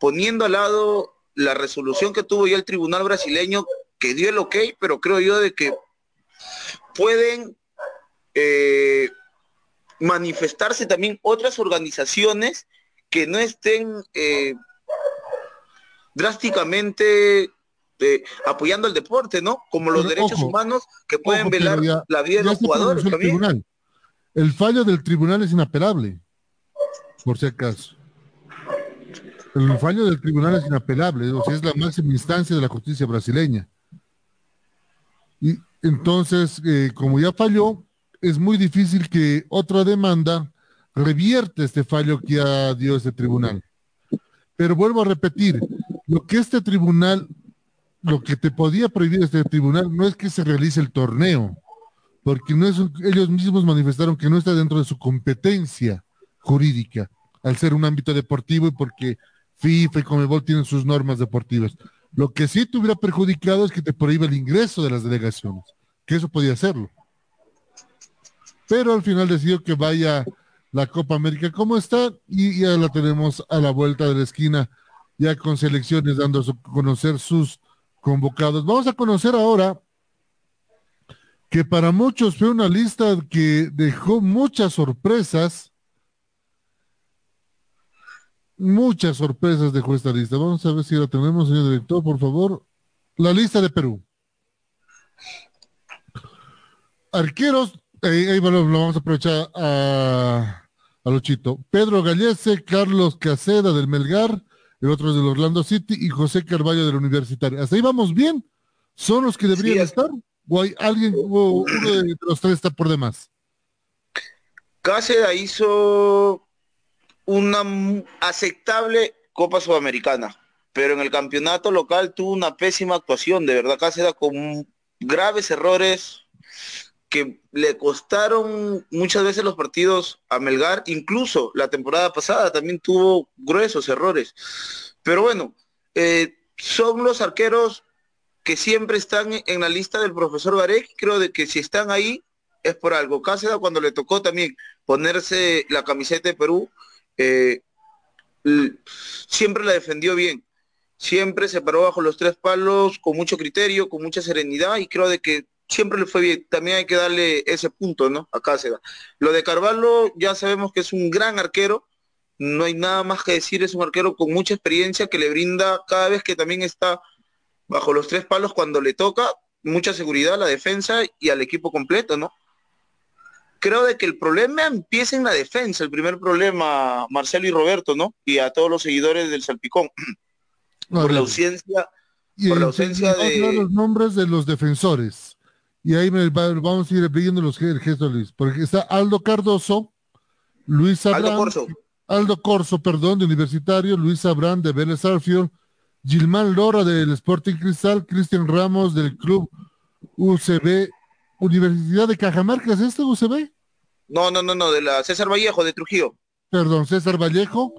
poniendo al lado la resolución que tuvo ya el tribunal brasileño que dio el ok, pero creo yo de que pueden eh, manifestarse también otras organizaciones que no estén eh, drásticamente eh, apoyando el deporte, ¿no? Como los derechos humanos que pueden velar la vida de los jugadores también. El fallo del tribunal es inapelable, por si acaso. El fallo del tribunal es inapelable, o sea, es la máxima instancia de la justicia brasileña. Y entonces, eh, como ya falló, es muy difícil que otra demanda revierte este fallo que ya dio este tribunal. Pero vuelvo a repetir, lo que este tribunal, lo que te podía prohibir este tribunal no es que se realice el torneo, porque ellos mismos manifestaron que no está dentro de su competencia jurídica, al ser un ámbito deportivo y porque FIFA y Comebol tienen sus normas deportivas. Lo que sí te hubiera perjudicado es que te prohíbe el ingreso de las delegaciones, que eso podía hacerlo. Pero al final decidió que vaya la Copa América como está y ya la tenemos a la vuelta de la esquina, ya con selecciones dando a conocer sus convocados. Vamos a conocer ahora que para muchos fue una lista que dejó muchas sorpresas. Muchas sorpresas dejó esta lista. Vamos a ver si la tenemos, señor director, por favor. La lista de Perú. Arqueros, ahí, lo, vamos a aprovechar a, a Luchito. Pedro Gallese, Carlos Caseda del Melgar, el otro es del Orlando City y José Carballo del Universitario. Hasta ahí vamos bien. ¿Son los que deberían estar? ¿O hay alguien, o uno de los tres está por demás? Caseda hizo una aceptable Copa Sudamericana, pero en el campeonato local tuvo una pésima actuación, de verdad Cáceres con graves errores que le costaron muchas veces los partidos a Melgar, incluso la temporada pasada también tuvo gruesos errores. Pero bueno, eh, son los arqueros que siempre están en la lista del profesor Varek, creo de que si están ahí es por algo. Cáceres cuando le tocó también ponerse la camiseta de Perú, eh, siempre la defendió bien. Siempre se paró bajo los tres palos con mucho criterio, con mucha serenidad y creo de que siempre le fue bien. También hay que darle ese punto, ¿no? A Cáceres. Lo de Carvalho ya sabemos que es un gran arquero, no hay nada más que decir, es un arquero con mucha experiencia que le brinda cada vez que también está bajo los tres palos cuando le toca, mucha seguridad a la defensa y al equipo completo, ¿no? Creo de que el problema empieza en la defensa, el primer problema, Marcelo y Roberto, ¿no? Y a todos los seguidores del Salpicón. por la ausencia, Y por la en- ausencia de... los nombres de los defensores. Y ahí me va- vamos a ir pidiendo los el gesto de Luis. Porque está Aldo Cardoso, Luis Aldo Abrán, Corso. Aldo Corso, perdón, de Universitario, Luis Abrán de Vélez Arfield, Gilmán Lora del Sporting Cristal, Cristian Ramos del Club UCB, Universidad de Cajamarca, ¿es este UCB? No, no, no, no, de la César Vallejo, de Trujillo. Perdón, César Vallejo,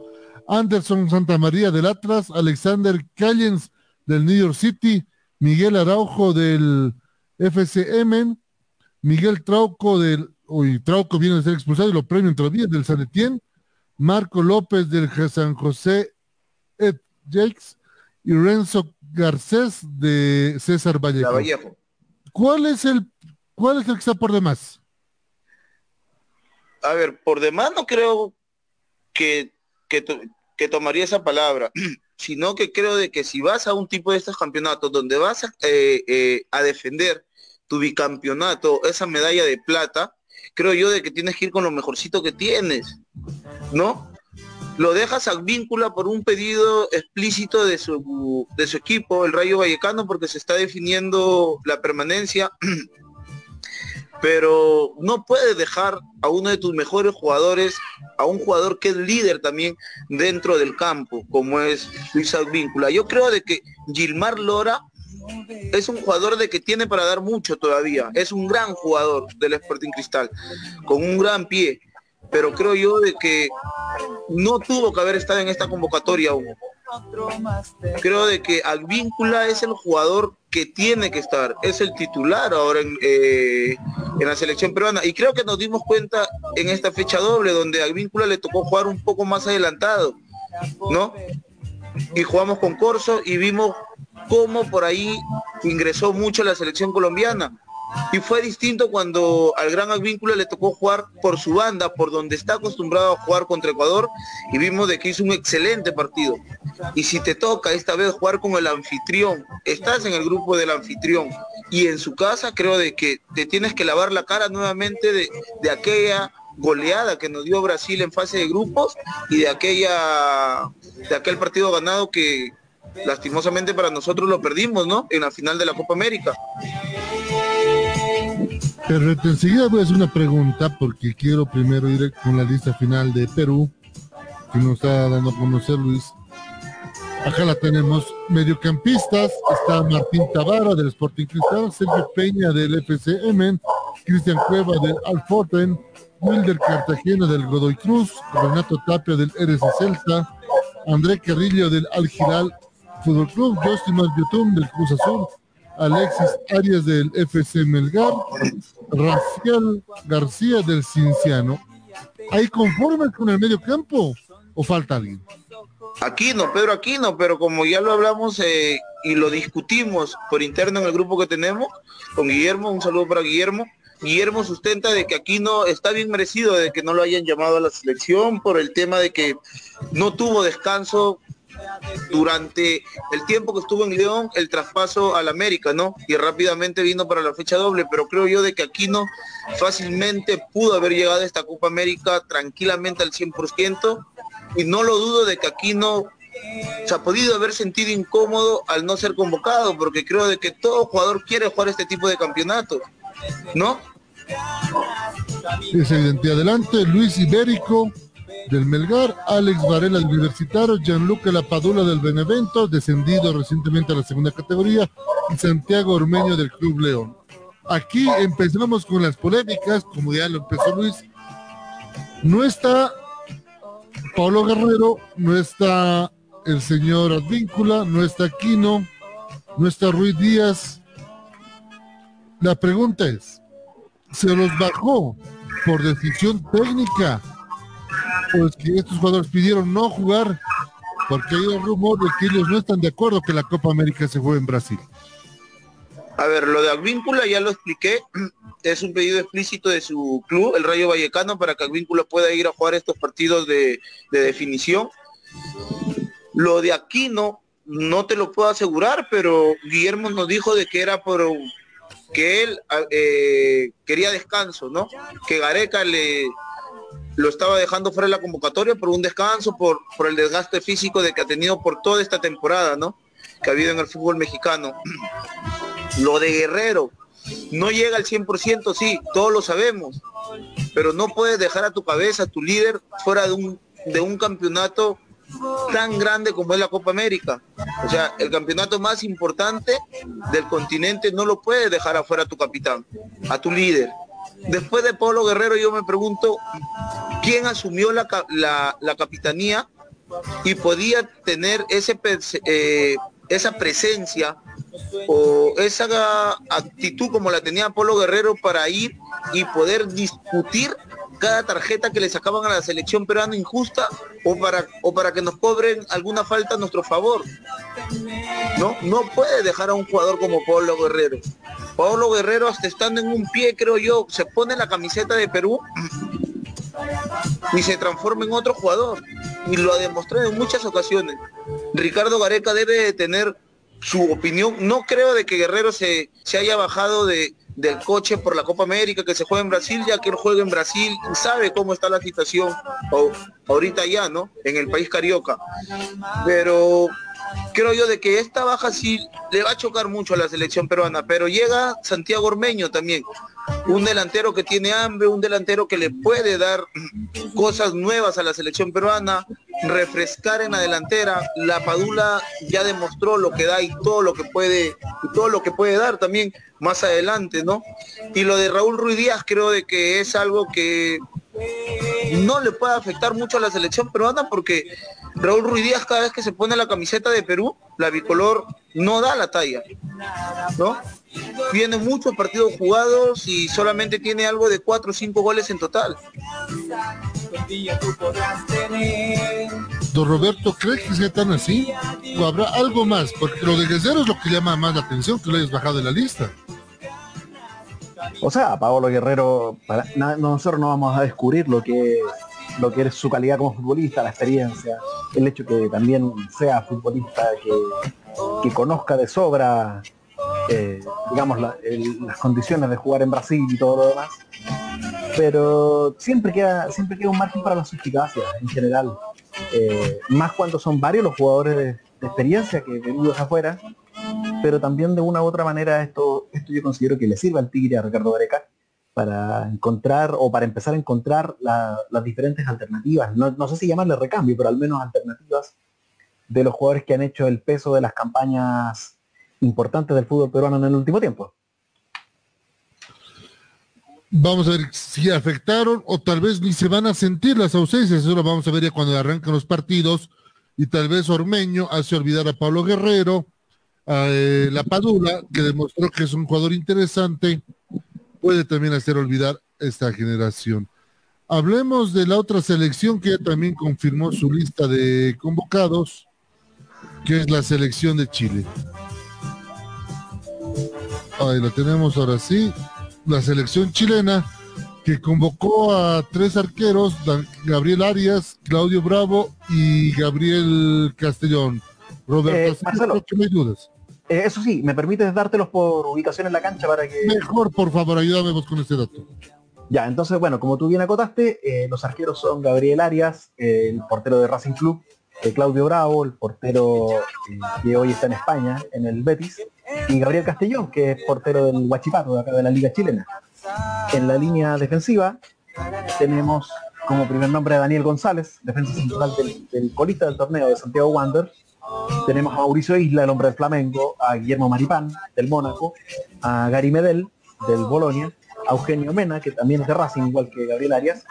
Anderson Santamaría del Atlas, Alexander Callens del New York City, Miguel Araujo del FCM, Miguel Trauco del, uy, Trauco viene de ser expulsado y lo premio todavía del San Etienne, Marco López del San José Ed Jakes y Renzo Garcés de César Vallejo. La Vallejo. ¿Cuál es el cuál es el que está por demás? A ver, por demás no creo que, que, to- que tomaría esa palabra, sino que creo de que si vas a un tipo de estos campeonatos donde vas a, eh, eh, a defender tu bicampeonato, esa medalla de plata, creo yo de que tienes que ir con lo mejorcito que tienes, ¿no? Lo dejas a víncula por un pedido explícito de su, de su equipo, el Rayo Vallecano, porque se está definiendo la permanencia pero no puedes dejar a uno de tus mejores jugadores, a un jugador que es líder también dentro del campo, como es Luis Advíncula. Yo creo de que Gilmar Lora es un jugador de que tiene para dar mucho todavía, es un gran jugador del Sporting Cristal, con un gran pie, pero creo yo de que no tuvo que haber estado en esta convocatoria aún. Creo de que Advíncula es el jugador que tiene que estar, es el titular ahora en, eh, en la selección peruana. Y creo que nos dimos cuenta en esta fecha doble, donde a le tocó jugar un poco más adelantado, ¿no? Y jugamos con Corso y vimos cómo por ahí ingresó mucho la selección colombiana. Y fue distinto cuando al gran Advíncula le tocó jugar por su banda, por donde está acostumbrado a jugar contra Ecuador, y vimos de que hizo un excelente partido. Y si te toca esta vez jugar con el anfitrión, estás en el grupo del anfitrión, y en su casa creo de que te tienes que lavar la cara nuevamente de, de aquella goleada que nos dio Brasil en fase de grupos y de aquella de aquel partido ganado que lastimosamente para nosotros lo perdimos, ¿no? En la final de la Copa América. Pero enseguida voy a hacer una pregunta porque quiero primero ir con la lista final de Perú que nos está dando a conocer Luis. Acá la tenemos. Mediocampistas está Martín Tavara del Sporting Cristal, Sergio Peña del FCM, Cristian Cueva del Alforten, Wilder Cartagena del Godoy Cruz, Renato Tapia del RS Celta, André Carrillo del Al Hilal Fútbol Club, Justin Yotum del Cruz Azul, Alexis Arias del FC Melgar, Rafael García del Cinciano. ¿Hay conformes con el medio campo o falta alguien? Aquino, Pedro Aquino, pero como ya lo hablamos eh, y lo discutimos por interno en el grupo que tenemos, con Guillermo, un saludo para Guillermo. Guillermo sustenta de que Aquino está bien merecido de que no lo hayan llamado a la selección por el tema de que no tuvo descanso durante el tiempo que estuvo en León, el traspaso al América, ¿no? Y rápidamente vino para la fecha doble, pero creo yo de que Aquino fácilmente pudo haber llegado a esta Copa América tranquilamente al 100% y no lo dudo de que Aquino se ha podido haber sentido incómodo al no ser convocado, porque creo de que todo jugador quiere jugar este tipo de campeonato, ¿no? Es evidente. Adelante, Luis Ibérico del Melgar, Alex Varela del Universitario, Gianluca Lapadula del Benevento, descendido recientemente a la segunda categoría, y Santiago Ormeño del Club León. Aquí empezamos con las polémicas, como ya lo empezó Luis. No está Pablo Guerrero, no está el señor Advíncula, no está Aquino, no está Ruiz Díaz. La pregunta es, ¿se los bajó por decisión técnica? Pues que estos jugadores pidieron no jugar porque hay un rumor de que ellos no están de acuerdo que la Copa América se juegue en Brasil. A ver, lo de Advíncula ya lo expliqué. Es un pedido explícito de su club, el Rayo Vallecano, para que Advíncula pueda ir a jugar estos partidos de, de definición. Lo de Aquino no te lo puedo asegurar, pero Guillermo nos dijo de que era por que él eh, quería descanso, ¿no? Que Gareca le lo estaba dejando fuera de la convocatoria por un descanso, por, por el desgaste físico de que ha tenido por toda esta temporada, ¿no? Que ha habido en el fútbol mexicano. Lo de Guerrero, no llega al 100%, sí, todos lo sabemos, pero no puedes dejar a tu cabeza, a tu líder, fuera de un, de un campeonato tan grande como es la Copa América. O sea, el campeonato más importante del continente no lo puedes dejar afuera a tu capitán, a tu líder. Después de Pablo Guerrero yo me pregunto, ¿quién asumió la, la, capitanía y podía tener ese, eh, esa presencia o esa actitud como la tenía Polo Guerrero para ir y poder discutir cada tarjeta que le sacaban a la selección peruana injusta o para o para que nos cobren alguna falta a nuestro favor. No, no puede dejar a un jugador como Pablo Guerrero. Pablo Guerrero hasta estando en un pie, creo yo, se pone la camiseta de Perú y se transforma en otro jugador. Y lo ha demostrado en muchas ocasiones. Ricardo Gareca debe de tener su opinión. No creo de que Guerrero se, se haya bajado de, del coche por la Copa América que se juega en Brasil, ya que él juega en Brasil y sabe cómo está la situación ahorita ya, ¿no? En el país carioca. Pero creo yo de que esta baja sí le va a chocar mucho a la selección peruana, pero llega Santiago Ormeño también, un delantero que tiene hambre, un delantero que le puede dar cosas nuevas a la selección peruana, refrescar en la delantera. La Padula ya demostró lo que da y todo lo que puede, todo lo que puede dar también más adelante, ¿no? Y lo de Raúl Ruiz Díaz creo de que es algo que no le puede afectar mucho a la selección peruana porque Raúl Ruiz Díaz cada vez que se pone la camiseta de Perú, la bicolor, no da la talla, ¿no? Tiene muchos partidos jugados y solamente tiene algo de cuatro o cinco goles en total. Don Roberto, ¿cree que sea tan así? ¿O habrá algo más? Porque lo de Guerrero es lo que llama más la atención, que lo hayas bajado de la lista. O sea, Pablo Guerrero, para, nosotros no vamos a descubrir lo que lo que es su calidad como futbolista, la experiencia, el hecho que también sea futbolista, que, conozca de sobra, eh, digamos, las condiciones de jugar en Brasil y todo lo demás. Pero siempre queda, siempre queda un margen para la suspicacia en general. Eh, más cuando son varios los jugadores de, experiencia que venidos afuera, pero también de una u otra manera esto, esto yo considero que le sirve al Tigre a Ricardo Gareca para encontrar o para empezar a encontrar las diferentes alternativas. No, sé si llamarle recambio, pero al menos alternativas de los jugadores que han hecho el peso de las campañas importantes del fútbol peruano en el último tiempo. Vamos a ver si afectaron o tal vez ni se van a sentir las ausencias. Eso lo vamos a ver ya cuando arrancan los partidos. Y tal vez Ormeño hace olvidar a Pablo Guerrero, a eh, La Padula, que demostró que es un jugador interesante puede también hacer olvidar esta generación. Hablemos de la otra selección que también confirmó su lista de convocados, que es la selección de Chile. Ahí lo tenemos ahora sí. La selección chilena que convocó a tres arqueros, Gabriel Arias, Claudio Bravo y Gabriel Castellón. Roberto, eh, ¿qué me ayudas? Eh, eso sí, ¿me permites dártelos por ubicación en la cancha para que... Mejor, por favor, ayúdame vos con este dato. Ya, entonces, bueno, como tú bien acotaste, eh, los arqueros son Gabriel Arias, el portero de Racing Club, eh, Claudio Bravo, el portero que hoy está en España, en el Betis, y Gabriel Castellón, que es portero del Huachipato, de acá de la Liga Chilena. En la línea defensiva tenemos como primer nombre a Daniel González, defensa central del, del colista del torneo de Santiago Wander, tenemos a Mauricio Isla, el hombre del Flamengo, a Guillermo Maripán, del Mónaco, a Gary Medel, del Bolonia, a Eugenio Mena, que también es de Racing, igual que Gabriel Arias.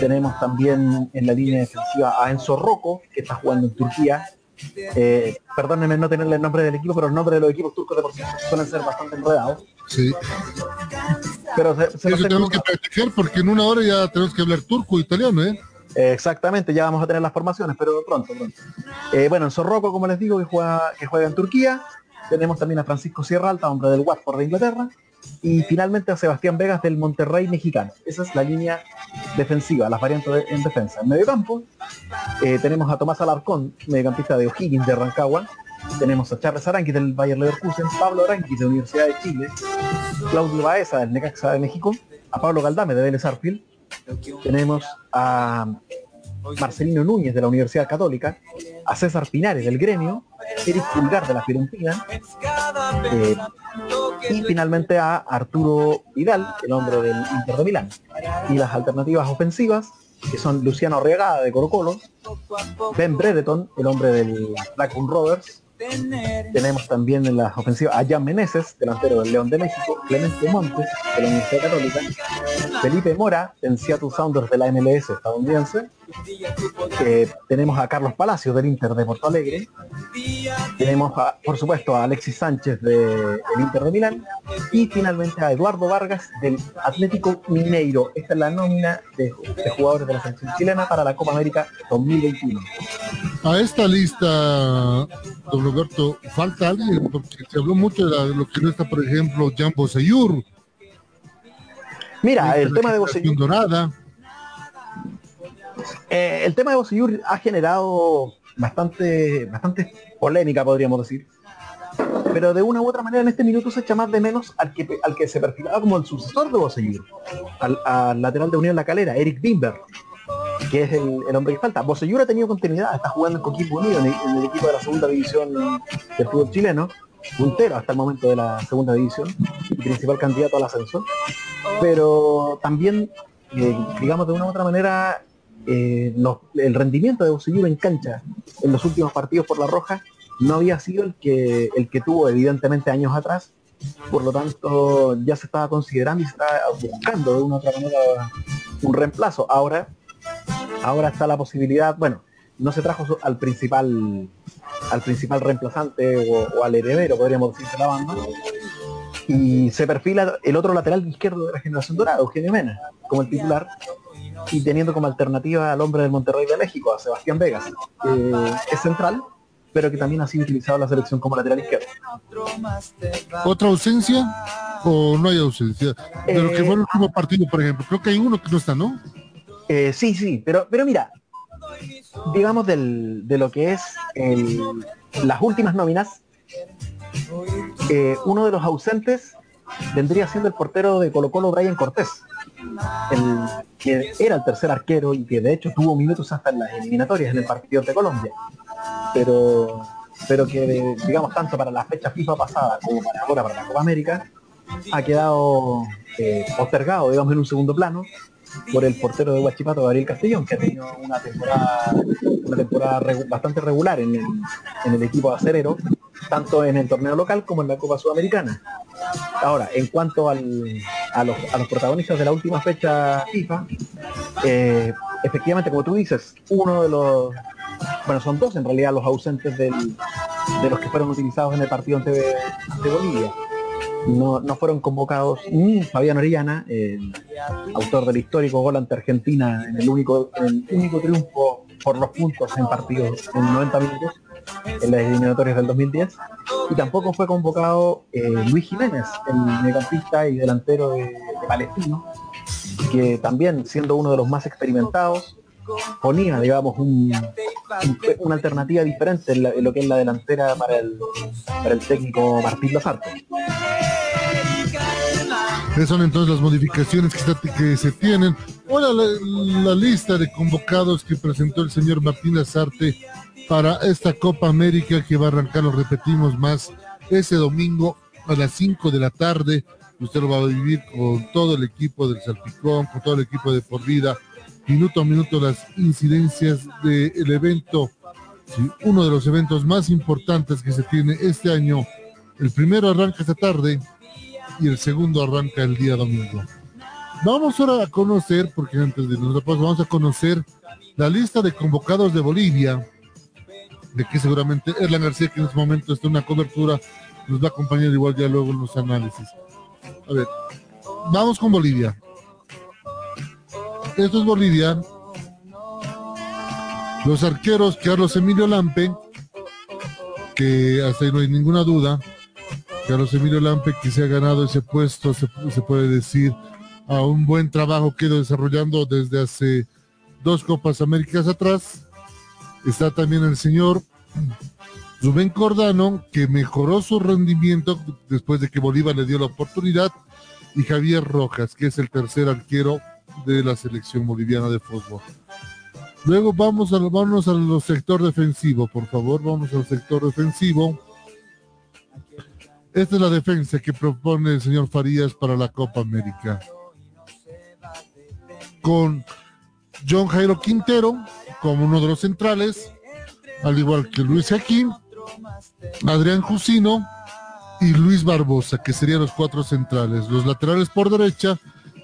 Tenemos también en la línea defensiva a Enzo Rocco, que está jugando en Turquía. Eh, perdónenme no tenerle el nombre del equipo, pero el nombre de los equipos turcos de por sí suelen ser bastante enredados. Sí. Pero se, Eso tenemos que practicar porque en una hora ya tenemos que hablar turco italiano, ¿eh? exactamente, ya vamos a tener las formaciones, pero pronto, pronto. Eh, bueno, en Zorroco, como les digo, que juega, que juega en Turquía. tenemos también a Francisco Sierra Alta, hombre del Watford de Inglaterra, y finalmente a Sebastián Vegas del Monterrey mexicano. Esa es la línea defensiva, las variantes en defensa. En medio campo eh, tenemos a Tomás Alarcón, mediocampista de O'Higgins de Rancagua. Tenemos a Charles Aranqui del Bayer Leverkusen, Pablo Aranqui de Universidad de Chile, Claudio Baeza del Necaxa de México, a Pablo Galdame de Vélez Arfield. Tenemos a Marcelino Núñez de la Universidad Católica, a César Pinares del Gremio, Eric Pulgar de la Fiorentina, eh, y finalmente a Arturo Vidal, el hombre del Inter de Milán. Y las alternativas ofensivas, que son Luciano Arriagada de Colo Colo, Ben Bredeton, el hombre del Blackburn Rovers, tenemos también en las ofensivas a Jan Meneses, delantero del León de México, Clemente Montes, de la Universidad Católica, Felipe Mora, en Seattle Sounders de la MLS estadounidense, Eh, tenemos a Carlos Palacios del Inter de Porto Alegre, tenemos a, por supuesto a Alexis Sánchez del Inter de Milán y finalmente a Eduardo Vargas del Atlético Mineiro. Esta es la nómina de, de jugadores de la selección chilena para la Copa América 2021. A esta lista, don Roberto, falta alguien, porque se habló mucho de, la- de lo que no está, por ejemplo, Jan Boseyur. Mira, el tema de Boseyur, Dorada. Eh, el tema de Boseyur ha generado bastante, bastante polémica, podríamos decir. Pero de una u otra manera en este minuto se echa más de menos al que, al que se perfilaba como el sucesor de Boseyur, al, al lateral de Unión La Calera, Eric Bimber, que es el, el hombre que falta. Boseyur ha tenido continuidad, está jugando en Coquimbo Unido, en el, en el equipo de la segunda división del fútbol chileno, puntero hasta el momento de la segunda división, y principal candidato al ascenso. Pero también, eh, digamos de una u otra manera, eh, el rendimiento de Boseyur en cancha en los últimos partidos por la Roja no había sido el que el que tuvo evidentemente años atrás. Por lo tanto ya se estaba considerando y se estaba buscando de una u otra manera un reemplazo. Ahora ahora está la posibilidad bueno no se trajo al principal al principal reemplazante o, o al heredero podríamos decir de la banda. Y se perfila el otro lateral izquierdo de la generación dorada Eugenio Mena como el titular y teniendo como alternativa al hombre del Monterrey de México, a Sebastián Vegas, que es central, pero que también ha sido utilizado en la selección como lateral izquierdo. ¿Otra ausencia o no hay ausencia? De lo que Eh, fue el último partido, por ejemplo. Creo que hay uno que no está, ¿no? Eh, sí, sí, pero, pero mira, digamos del- de lo que es el- las últimas nóminas, eh, uno de los ausentes vendría siendo el portero de Colo Colo, Brian Cortés, el, que era el tercer arquero y que de hecho tuvo minutos hasta en las eliminatorias en el partido de Colombia, pero pero que digamos tanto para la fecha FIFA pasada como para ahora para la Copa América ha quedado eh, postergado digamos en un segundo plano por el portero de Huachipato, Gabriel Castellón, que ha tenido una temporada, una temporada bastante regular en el, en el equipo acerero, tanto en el torneo local como en la Copa Sudamericana. Ahora, en cuanto al- a, los, protagonistas de la última fecha FIFA, eh, efectivamente, como tú dices, uno de los, bueno, son dos en realidad los ausentes del- de los que fueron utilizados en el partido ante, ante Bolivia. No, no fueron convocados ni Fabián Orellana, el autor del histórico gol ante Argentina en el único, el único triunfo por los puntos en partidos en 90 minutos en las eliminatorias del 2010 y tampoco fue convocado eh, Luis Jiménez, el mediocampista y delantero de, Palestino, que también siendo uno de los más experimentados ponía digamos un, un- una alternativa diferente en, lo que es la delantera para el, para el técnico Martín Lazarte. Esas son entonces las modificaciones que se tienen. Ahora la, la lista de convocados que presentó el señor Martín Lazarte para esta Copa América que va a arrancar, lo repetimos más, ese domingo a las 5 de la tarde. Usted lo va a vivir con todo el equipo del Salpicón, con todo el equipo de Por Vida, minuto a minuto las incidencias del evento, uno de los eventos más importantes que se tiene este año. El primero arranca esta tarde, y el segundo arranca el día domingo. Vamos ahora a conocer, porque antes de pausa vamos a conocer la lista de convocados de Bolivia, de que seguramente Erlan García, que en este momento está en una cobertura, nos va a acompañar igual ya luego en los análisis. A ver, vamos con Bolivia. Esto es Bolivia. Los arqueros Carlos Emilio Lampe, que hasta ahí no hay ninguna duda. Carlos Emilio Lampe que se ha ganado ese puesto, se, puede decir, a un buen trabajo que ha ido desarrollando desde hace dos Copas Américas atrás. Está también el señor Rubén Cordano, que mejoró su rendimiento después de que Bolívar le dio la oportunidad, y Javier Rojas, que es el tercer arquero de la selección boliviana de fútbol. Luego vamos a, vámonos al sector defensivo, por favor, vamos al sector defensivo. Esta es la defensa que propone el señor Farías para la Copa América. Con John Jairo Quintero como uno de los centrales, al igual que Luis Jaquín, Adrián Jusino y Luis Barbosa, que serían los cuatro centrales. Los laterales por derecha,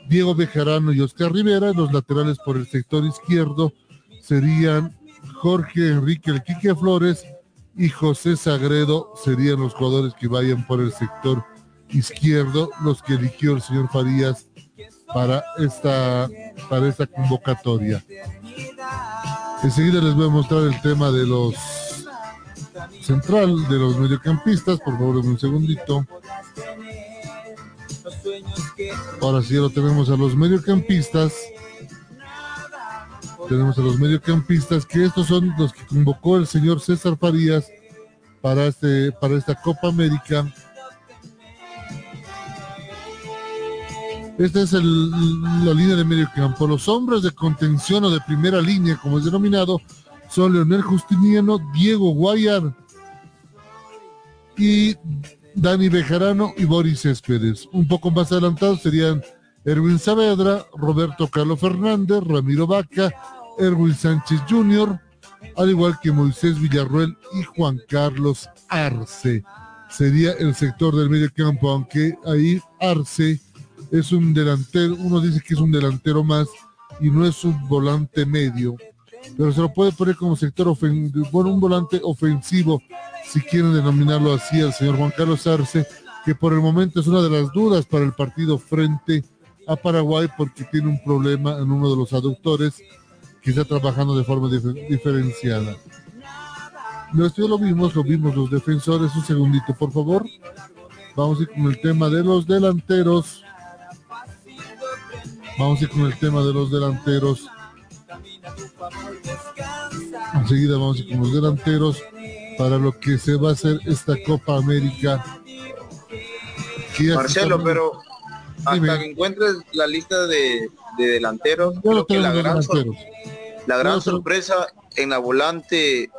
Diego Bejarano y Oscar Rivera. Los laterales por el sector izquierdo serían Jorge Enrique El Quique Flores y José Sagredo serían los jugadores que vayan por el sector izquierdo, los que eligió el señor Farías para esta, para esta convocatoria. Enseguida les voy a mostrar el tema de los central, de los mediocampistas, por favor, un segundito. Ahora sí, ya lo tenemos a los mediocampistas. Tenemos a los mediocampistas, que estos son los que convocó el señor César Farías para, este, para esta Copa América. Esta es la línea de medio campo. Los hombres de contención o de primera línea, como es denominado, son Leonel Justiniano, Diego Guayar y Dani Bejarano y Boris Céspedes. Un poco más adelantados serían Erwin Saavedra, Roberto Carlos Fernández, Ramiro Vaca, Erwin Sánchez Jr., al igual que Moisés Villarruel y Juan Carlos Arce. Sería el sector del medio campo, aunque ahí Arce es un delantero, uno dice que es un delantero más y no es un volante medio, pero se lo puede poner como sector ofensivo, bueno, un volante ofensivo, si quieren denominarlo así, al señor Juan Carlos Arce, que por el momento es una de las dudas para el partido frente a Paraguay porque tiene un problema en uno de los aductores que está trabajando de forma diferenciada. Esto lo vimos, lo vimos los defensores. Un segundito, por favor. Vamos a ir con el tema de los delanteros. Vamos a ir con el tema de los delanteros. Enseguida vamos a ir con los delanteros para lo que se va a hacer esta Copa América. Marcelo, pero hasta que encuentres la lista de, delanteros, creo que la gran, la gran sorpresa en la volante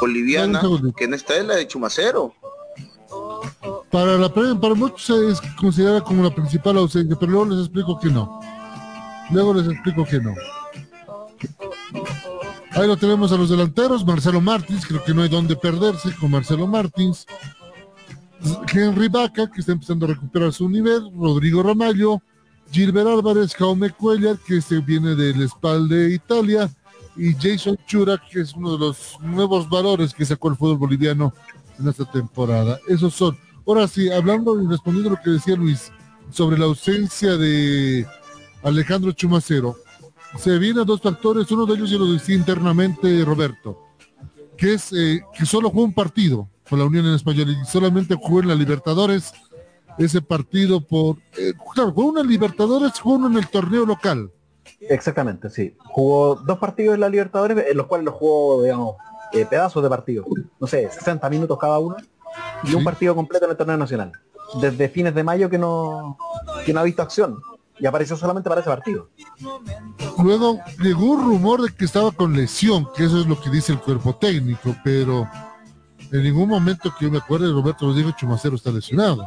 boliviana, que en esta es la de Chumacero. Para, la, para muchos es considerada como la principal ausencia, pero luego les explico que no. Luego les explico que no. Ahí lo tenemos a los delanteros, Marcelo Martins, creo que no hay donde perderse con Marcelo Martins. Henry Vaca, que está empezando a recuperar su nivel, Rodrigo Ramallo, Gilbert Álvarez, Jaume Cuellar, que se viene del espalda de Italia, y Jason Chura, que es uno de los nuevos valores que sacó el fútbol boliviano en esta temporada. Esos son. Ahora sí, hablando y respondiendo lo que decía Luis sobre la ausencia de Alejandro Chumacero, se vienen dos factores, uno de ellos ya lo decía internamente Roberto, que es eh, que solo jugó un partido con la Unión en Español y solamente jugó en la Libertadores ese partido por, eh, claro, jugó una Libertadores, jugó uno en el torneo local. Exactamente, sí. Jugó dos partidos en la Libertadores, en los cuales lo jugó, digamos, eh, pedazos de partido. No sé, 60 minutos cada uno y un partido completo en el torneo nacional. Desde fines de mayo que no, que no ha visto acción y apareció solamente para ese partido. Luego llegó un rumor de que estaba con lesión, que eso es lo que dice el cuerpo técnico, pero en ningún momento que yo me acuerde Roberto nos dijo Chumacero está lesionado.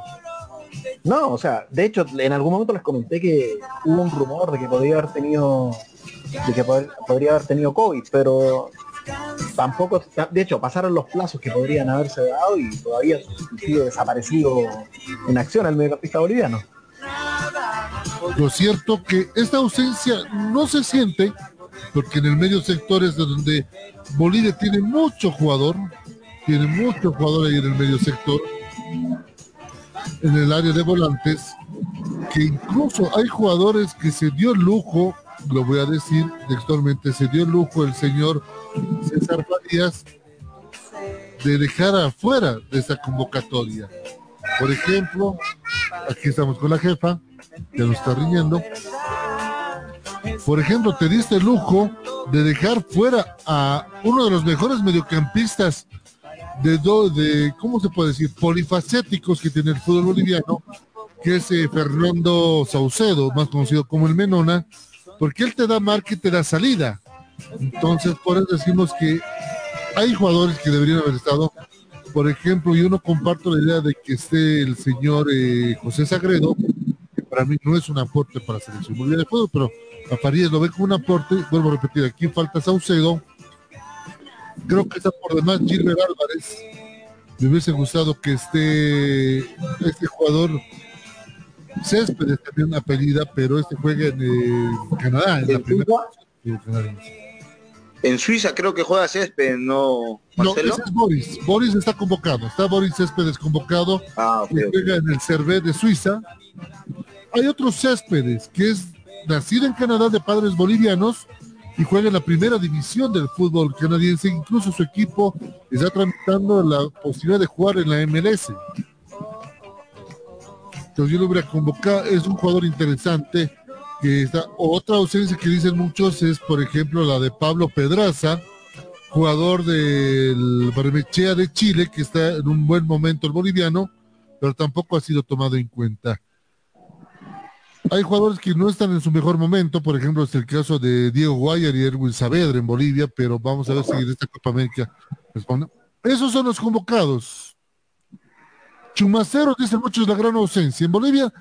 No, o sea, de hecho, en algún momento les comenté que hubo un rumor de que podría haber tenido, de que podría haber tenido COVID, pero tampoco, de hecho, pasaron los plazos que podrían haberse dado y todavía sigue desaparecido en acción el mediocampista boliviano. Lo cierto que esta ausencia no se siente, porque en el medio sector es de donde Bolivia tiene mucho jugador, tiene mucho jugador ahí en el medio sector, en el área de volantes, que incluso hay jugadores que se dio el lujo, lo voy a decir textualmente, se dio el lujo el señor César Farías de dejar afuera de esta convocatoria. Por ejemplo, aquí estamos con la jefa, que nos está riñendo. Por ejemplo, te diste el lujo de dejar fuera a uno de los mejores mediocampistas de, do, de ¿cómo se puede decir? Polifacéticos que tiene el fútbol boliviano, que es eh, Fernando Saucedo, más conocido como el Menona, porque él te da marca y te da salida. Entonces, por eso decimos que hay jugadores que deberían haber estado. Por ejemplo, yo no comparto la idea de que esté el señor eh, José Sagredo, que para mí no es un aporte para la selección boliviana de fútbol, pero a París lo ve como un aporte. Vuelvo a repetir, aquí falta Saucedo. Creo que está por demás Gilbert Álvarez. Me hubiese gustado que esté este jugador Céspedes también una apellida, pero este juega en eh, Canadá, en la primera En Suiza creo que juega Céspedes, ¿no, No, ese es Boris. Boris está convocado. Está Boris Céspedes convocado. Ah, que juega en el Cervé de Suiza. Hay otro Céspedes que es nacido en Canadá de padres bolivianos y juega en la primera división del fútbol canadiense. Incluso su equipo está tramitando la posibilidad de jugar en la MLS. Entonces yo lo hubiera convocado. Es un jugador interesante que está. Otra ausencia que dicen muchos es, por ejemplo, la de Pablo Pedraza, jugador del Barmechea de Chile, que está en un buen momento el boliviano, pero tampoco ha sido tomado en cuenta. Hay jugadores que no están en su mejor momento, por ejemplo, es el caso de Diego Guayar y Erwin Saavedra en Bolivia, pero vamos a ver si en esta Copa América responde. Esos son los convocados. Chumacero, dicen muchos, la gran ausencia. En Bolivia,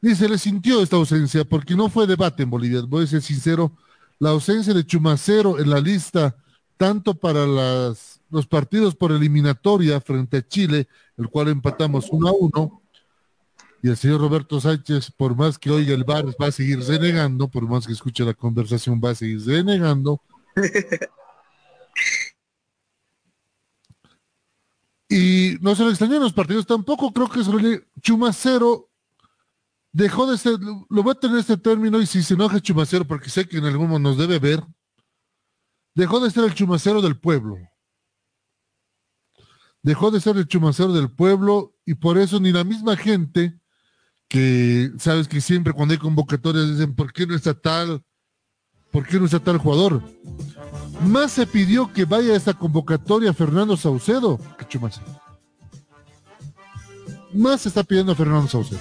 dice, le sintió esta ausencia, porque no fue debate en Bolivia. Voy a ser sincero, la ausencia de Chumacero en la lista, tanto para las, los partidos por eliminatoria frente a Chile, el cual empatamos uno a uno, y el señor Roberto Sánchez, por más que oiga el bar, va a seguir renegando, por más que escuche la conversación, va a seguir renegando. Y no se le extrañó en los partidos tampoco, creo que es rele- Chumacero dejó de ser, lo voy a tener este término y si se enoja Chumacero, porque sé que en algún momento nos debe ver, dejó de ser el Chumacero del pueblo. Dejó de ser el Chumacero del pueblo y por eso ni la misma gente que sabes que siempre cuando hay convocatorias dicen, ¿por qué no está tal? ¿Por qué no está tal jugador? Más se pidió que vaya a esta convocatoria Fernando Saucedo que Chumacero. Más se está pidiendo a Fernando Saucedo.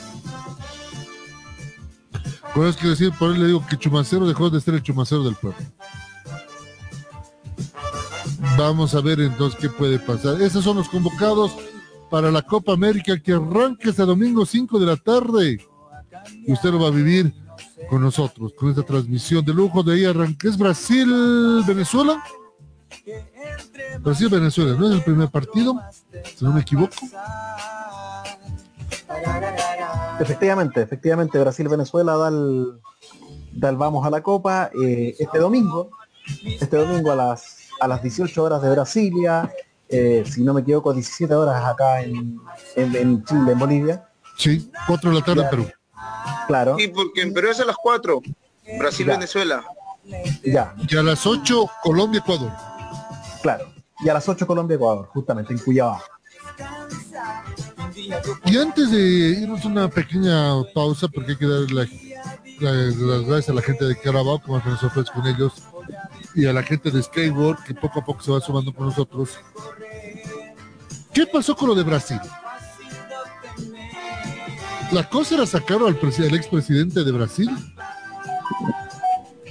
Por eso quiero decir, por eso le digo que Chumacero dejó de ser el Chumacero del pueblo. Vamos a ver entonces qué puede pasar. Esos son los convocados para la Copa América que arranca este domingo 5 de la tarde. Usted lo va a vivir con nosotros, con esta transmisión de lujo. De ahí arranca. ¿Es Brasil-Venezuela? Brasil-Venezuela, ¿no es el primer partido? Si no me equivoco. Efectivamente, efectivamente, Brasil-Venezuela da el, da el vamos a la Copa eh, este domingo, este domingo a las, a las 18 horas de Brasilia, eh, si no me equivoco, 17 horas acá en, en- en Chile, en Bolivia. Sí, 4 de la tarde en Perú. Claro, Y porque en Perú es a las 4. Brasil-Venezuela. ya, Y a las 8, Colombia-Ecuador. claro. Y a las 8 Colombia-Ecuador, justamente en Cuyabá. Y antes de irnos a una pequeña pausa, porque hay que dar la- la- las gracias a la gente de Carabao, como nos ofrece con ellos, y a la gente de Skyward, que poco a poco se va sumando con nosotros. ¿Qué pasó con lo de Brasil? La cosa era sacar al, al expresidente de Brasil,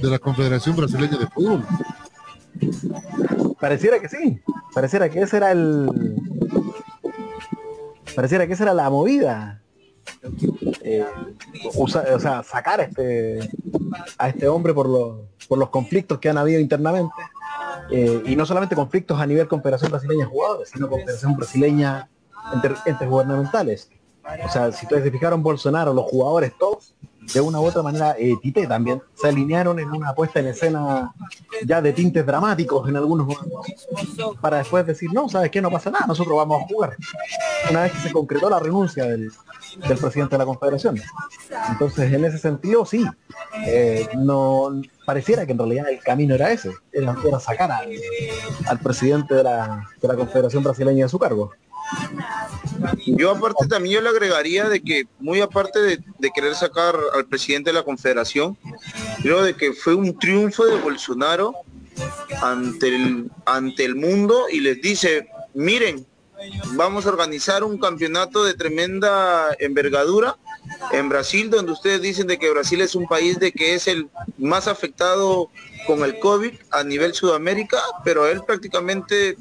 de la Confederación Brasileña de Fútbol. Pareciera que sí, pareciera que ese era el... Pareciera que esa era la movida. Eh, o sea, sacar a este, a este hombre por los, por los conflictos que han habido internamente. Eh, y no solamente conflictos a nivel Confederación Brasileña de Jugadores, sino Confederación Brasileña entre entes gubernamentales. O sea, si ustedes se fijaron, Bolsonaro, los jugadores todos de una u otra manera eh, Tite también se alinearon en una puesta en escena ya de tintes dramáticos en algunos momentos para después decir no sabes qué no pasa nada nosotros vamos a jugar una vez que se concretó la renuncia del, presidente de la confederación. Entonces en ese sentido sí eh, no pareciera que en realidad el camino era ese era, era sacar al, al presidente de la, de la confederación brasileña de su cargo Yo aparte también yo le agregaría de que muy aparte de, querer sacar al presidente de la confederación, creo de que fue un triunfo de Bolsonaro ante el, ante el mundo y les dice, miren, vamos a organizar un campeonato de tremenda envergadura en Brasil, donde ustedes dicen de que Brasil es un país de que es el más afectado con el COVID a nivel Sudamérica, pero a él prácticamente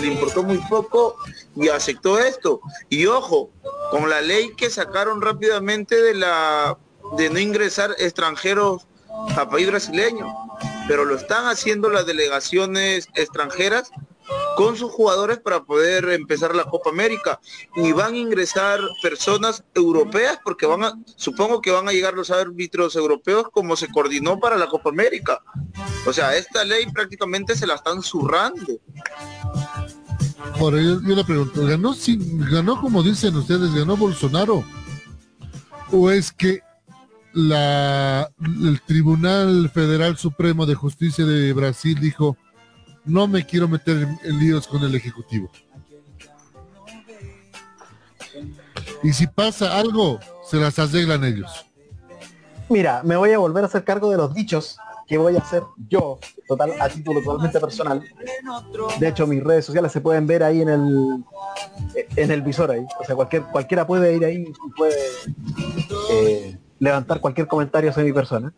le importó muy poco y aceptó esto. Y ojo, con la ley que sacaron rápidamente de la de no ingresar extranjeros a país brasileño, pero lo están haciendo las delegaciones extranjeras con sus jugadores para poder empezar la Copa América y van a ingresar personas europeas porque van a supongo que van a llegar los árbitros europeos como se coordinó para la Copa América. O sea, esta ley prácticamente se la están zurrando. Ahora yo, yo le pregunto, ¿ganó, sin, ¿ganó como dicen ustedes, ganó Bolsonaro? ¿O es que la, el Tribunal Federal Supremo de Justicia de Brasil dijo, no me quiero meter en, líos con el Ejecutivo? Y si pasa algo, se las arreglan ellos. Mira, me voy a volver a hacer cargo de los dichos que voy a hacer yo, total, a título totalmente personal. De hecho, mis redes sociales se pueden ver ahí en el en el visor ahí. O sea, cualquier, cualquiera puede ir ahí y puede eh, levantar cualquier comentario hacia mi persona.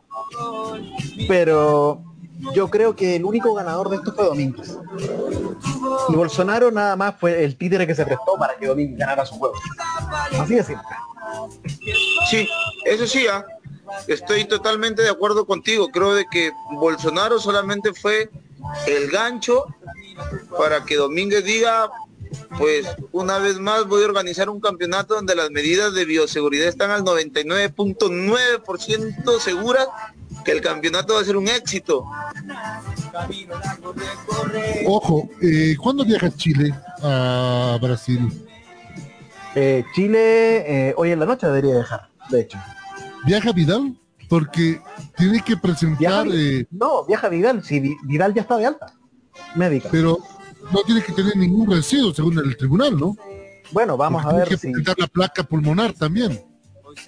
Pero yo creo que el único ganador de esto fue Domínguez. Y Bolsonaro nada más fue el títere que se prestó para que Domínguez ganara su juego. Así de simple. Sí, eso sí, ah, estoy totalmente de acuerdo contigo. Creo de que Bolsonaro solamente fue el gancho para que Domínguez diga, pues una vez más voy a organizar un campeonato donde las medidas de bioseguridad están al 99.9% seguras que el campeonato va a ser un éxito. Ojo, eh, ¿cuándo viaja Chile a Brasil? Eh, Chile eh, hoy en la noche debería dejar, de hecho. ¿Viaja Vidal? Porque tiene que presentar... eh, No, viaja Vidal, si Vi- Vidal ya está de alta. Médica. pero no tiene que tener ningún residuo según el tribunal, ¿no? Bueno, vamos a Tiene ver que si... presentar la placa pulmonar también.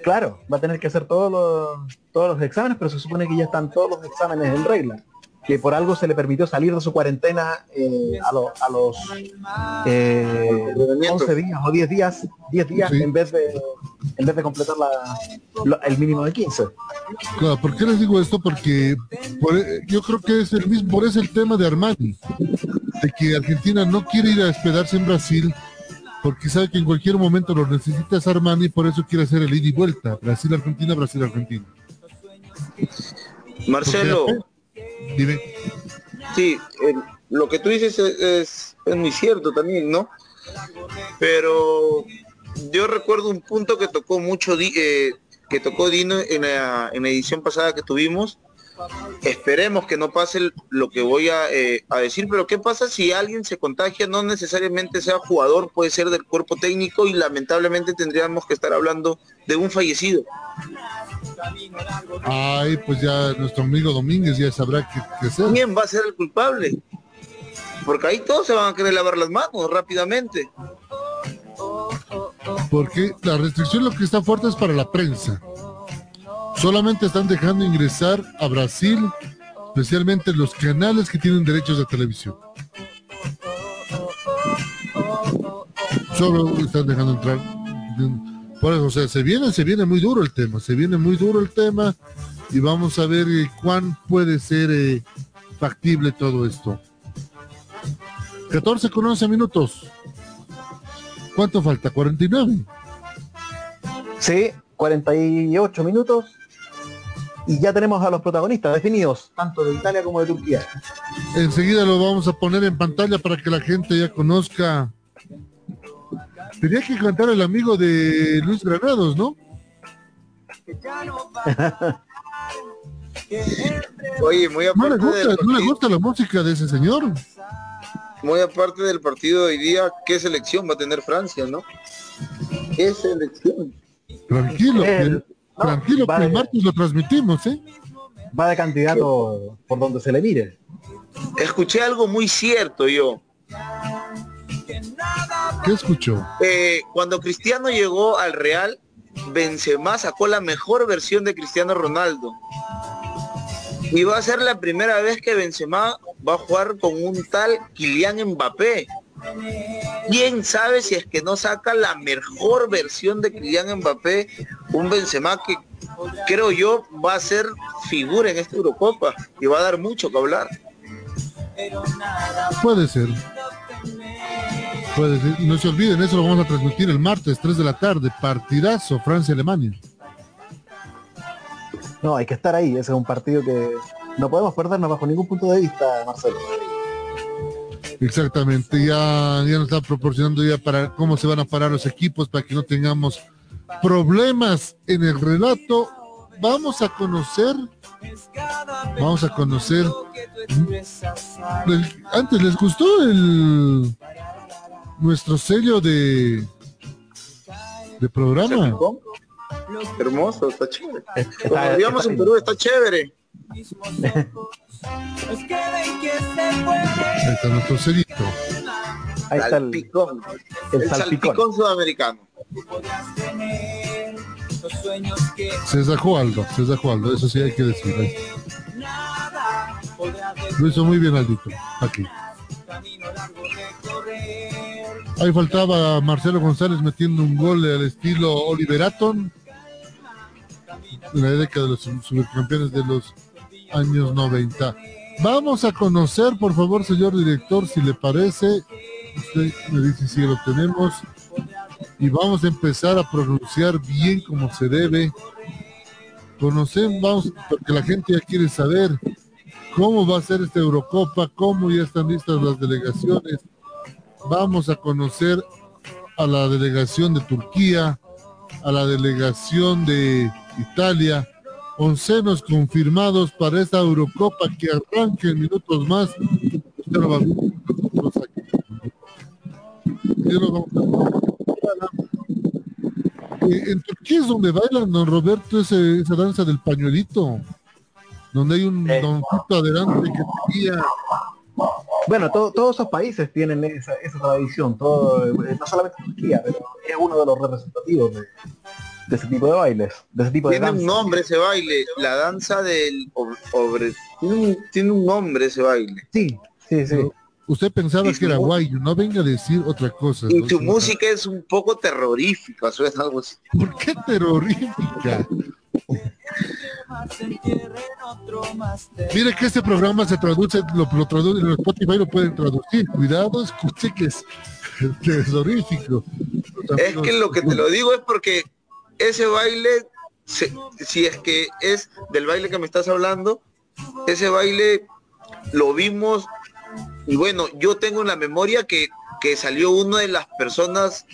Claro, va a tener que hacer todos los, todos los exámenes, pero se supone que ya están todos los exámenes en regla. Que por algo se le permitió salir de su cuarentena eh, a, lo- a los eh, 11 días o 10 días, 10 días Sí. en vez de en vez de completar la, el mínimo de 15. Claro, ¿por qué les digo esto? Porque por- yo creo que es el mismo, por eso el tema de Armani, de que Argentina no quiere ir a hospedarse en Brasil, porque sabe que en cualquier momento lo necesitas Armani, por eso quiere hacer el ida y vuelta, Brasil-Argentina, Brasil-Argentina. Marcelo, Dime. sí, eh, lo que tú dices es, es- es muy cierto también, ¿no? Pero yo recuerdo un punto que tocó mucho, eh, que tocó Dino en la, en la edición pasada que tuvimos. Esperemos que no pase lo que voy a, eh, a decir, pero ¿qué pasa si alguien se contagia? No necesariamente sea jugador, puede ser del cuerpo técnico y lamentablemente tendríamos que estar hablando de un fallecido. Ay, pues ya nuestro amigo Domínguez ya sabrá qué, qué hacer. ¿Quién va a ser el culpable? Porque ahí todos se van a querer lavar las manos rápidamente. Porque la restricción lo que está fuerte es para la prensa. Solamente están dejando ingresar a Brasil, especialmente los canales que tienen derechos de televisión. Solo están dejando entrar. Por eso, o sea, se viene, se viene muy duro el tema, se viene muy duro el tema y vamos a ver eh, cuán puede ser eh, factible todo esto. 14 con 11 minutos. ¿Cuánto falta? 49. Sí, 48 minutos. Y ya tenemos a los protagonistas definidos, tanto de Italia como de Turquía. Enseguida lo vamos a poner en pantalla para que la gente ya conozca. Tenía que cantar el amigo de Luis Granados, ¿no? Oye, muy No le aparte, gusta, del no le partido, gusta la música de ese señor. muy aparte del partido de hoy día, ¿qué selección va a tener Francia, no? ¿Qué selección? Tranquilo, El- tranquilo, que vale. el martes lo transmitimos, ¿eh? Va de candidato por donde se le mire. Escuché algo muy cierto yo. ¿Qué escuchó? Eh, cuando Cristiano llegó al Real, Benzema sacó la mejor versión de Cristiano Ronaldo. Y va a ser la primera vez que Benzema va a jugar con un tal Kylian Mbappé. ¿Quién sabe si es que no saca la mejor versión de Kylian Mbappé? Un Benzema que creo yo va a ser figura en esta Eurocopa y va a dar mucho que hablar. Puede ser. Puede ser. No se olviden, eso lo vamos a transmitir el martes, 3 de la tarde. Partidazo, Francia-Alemania. No, hay que estar ahí. Ese es un partido que no podemos perdernos bajo ningún punto de vista, Marcelo. Exactamente, ya, ya nos está proporcionando ya para cómo se van a parar los equipos para que no tengamos problemas en el relato. Vamos a conocer, vamos a conocer. el- antes les gustó el nuestro sello de de programa. Hermoso, está chévere. Como digamos en Perú, está chévere. Ahí está nuestro sellito. Ahí está el, Salpicón. el El salpicón. salpicón sudamericano. Se sacó algo, se sacó algo, eso sí hay que decir. ahí. Lo hizo muy bien Aldito, aquí. Ahí faltaba Marcelo González metiendo un gol al estilo Oliver Aton en la década de los supercampeones de los años 90. Vamos a conocer, por favor, señor director, si le parece. Usted me dice si lo tenemos. Y vamos a empezar a pronunciar bien como se debe. Conocemos, porque la gente ya quiere saber cómo va a ser esta Eurocopa, cómo ya están listas las delegaciones. Vamos a conocer a la delegación de Turquía, a la delegación de Italia, oncenos confirmados para esta Eurocopa que arranque en minutos más. Usted lo va a ver nosotros aquí. Ya lo vamos a- Eh, en Turquía es donde bailan, don Roberto, ese- esa danza del pañuelito, donde hay un doncito adelante que tenía Bueno, to- todos esos países tienen esa, esa tradición, todo, eh, no solamente Turquía, pero es uno de los representativos de, de ese tipo de bailes, de ese tipo de Tiene un nombre ese baile, la danza del ob- obre- tiene, un, tiene un nombre ese baile. Sí, sí, sí. Usted pensaba Y que era guayo, no venga a decir otra cosa. Y ¿no? su música es un poco terrorífica, suena algo así. ¿Por qué terrorífica? Mire que este programa se traduce, lo, lo traduce, en Spotify lo pueden traducir. Cuidado, escuche que es terrorífico. Es que lo que te lo digo es porque ese baile, si es que es del baile que me estás hablando, ese baile lo vimos y bueno, yo tengo en la memoria que, que salió una de las personas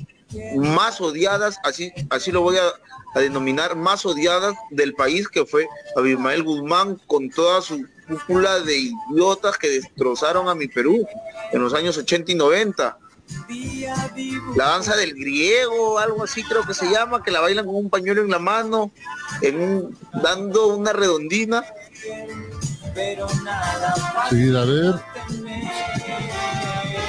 más odiadas, así, así lo voy a, a denominar, más odiadas del país, que fue Abimael Guzmán con toda su cúpula de idiotas que destrozaron a mi Perú en los años 80 y 90 la danza del griego, algo así creo que se llama, que la bailan con un pañuelo en la mano, en un, dando una redondina. Sí, a ver.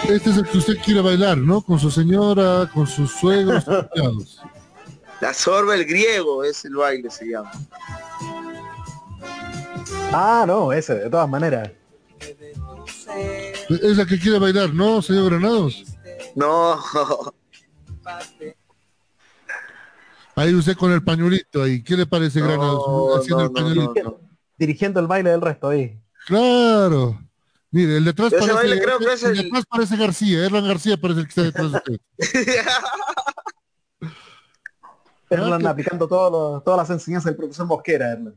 Este es el que usted quiere bailar, ¿no? Con su señora, con sus suegros. La sorba el griego es el baile, se llama. Ah, no, ese, de todas maneras. Es la que quiere bailar, ¿no, señor Granados? No, Ahí usted con el pañuelito ahí. ¿Qué le parece, Granados? Haciendo el pañuelito. Dirigiendo el baile del resto ahí. Claro. Mire, el detrás parece, baile creo que es el el- detrás parece García, Erlan García parece el que está detrás de usted. Erlan aplicando todos los- todas las enseñanzas del profesor Mosquera, Erlan.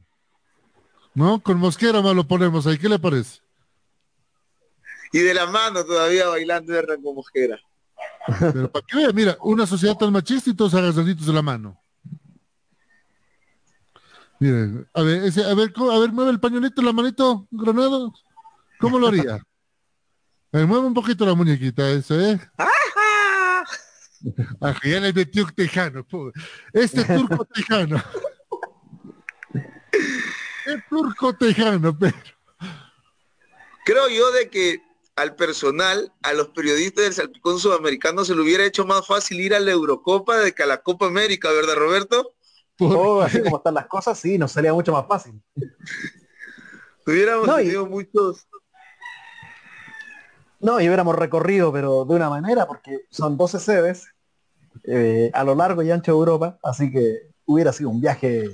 ¿No? Con Mosquera más lo ponemos ahí. ¿Qué le parece? y de la mano todavía bailando de con mosquera. Pero para que vea, mira, una sociedad tan machista y todos agasajitos de la mano. Miren, a ver, ese, a ver, a ver, mueve el pañuelito, la manito, Granado. ¿Cómo lo haría? A ver, mueve un poquito la muñequita, eso, ¿eh? Ah, ya le metió un tejano, pobre. Este turco tejano. El turco tejano, pero. Creo yo de que al personal, a los periodistas del Salpicón Sudamericano se le hubiera hecho más fácil ir a la Eurocopa de que a la Copa América, ¿verdad, Roberto? Oh, así como están las cosas, sí, nos sería mucho más fácil. Hubiéramos No, y- tenido muchos. No, y hubiéramos recorrido, pero de una manera, porque son 12 sedes eh, a lo largo y ancho de Europa, así que hubiera sido un viaje.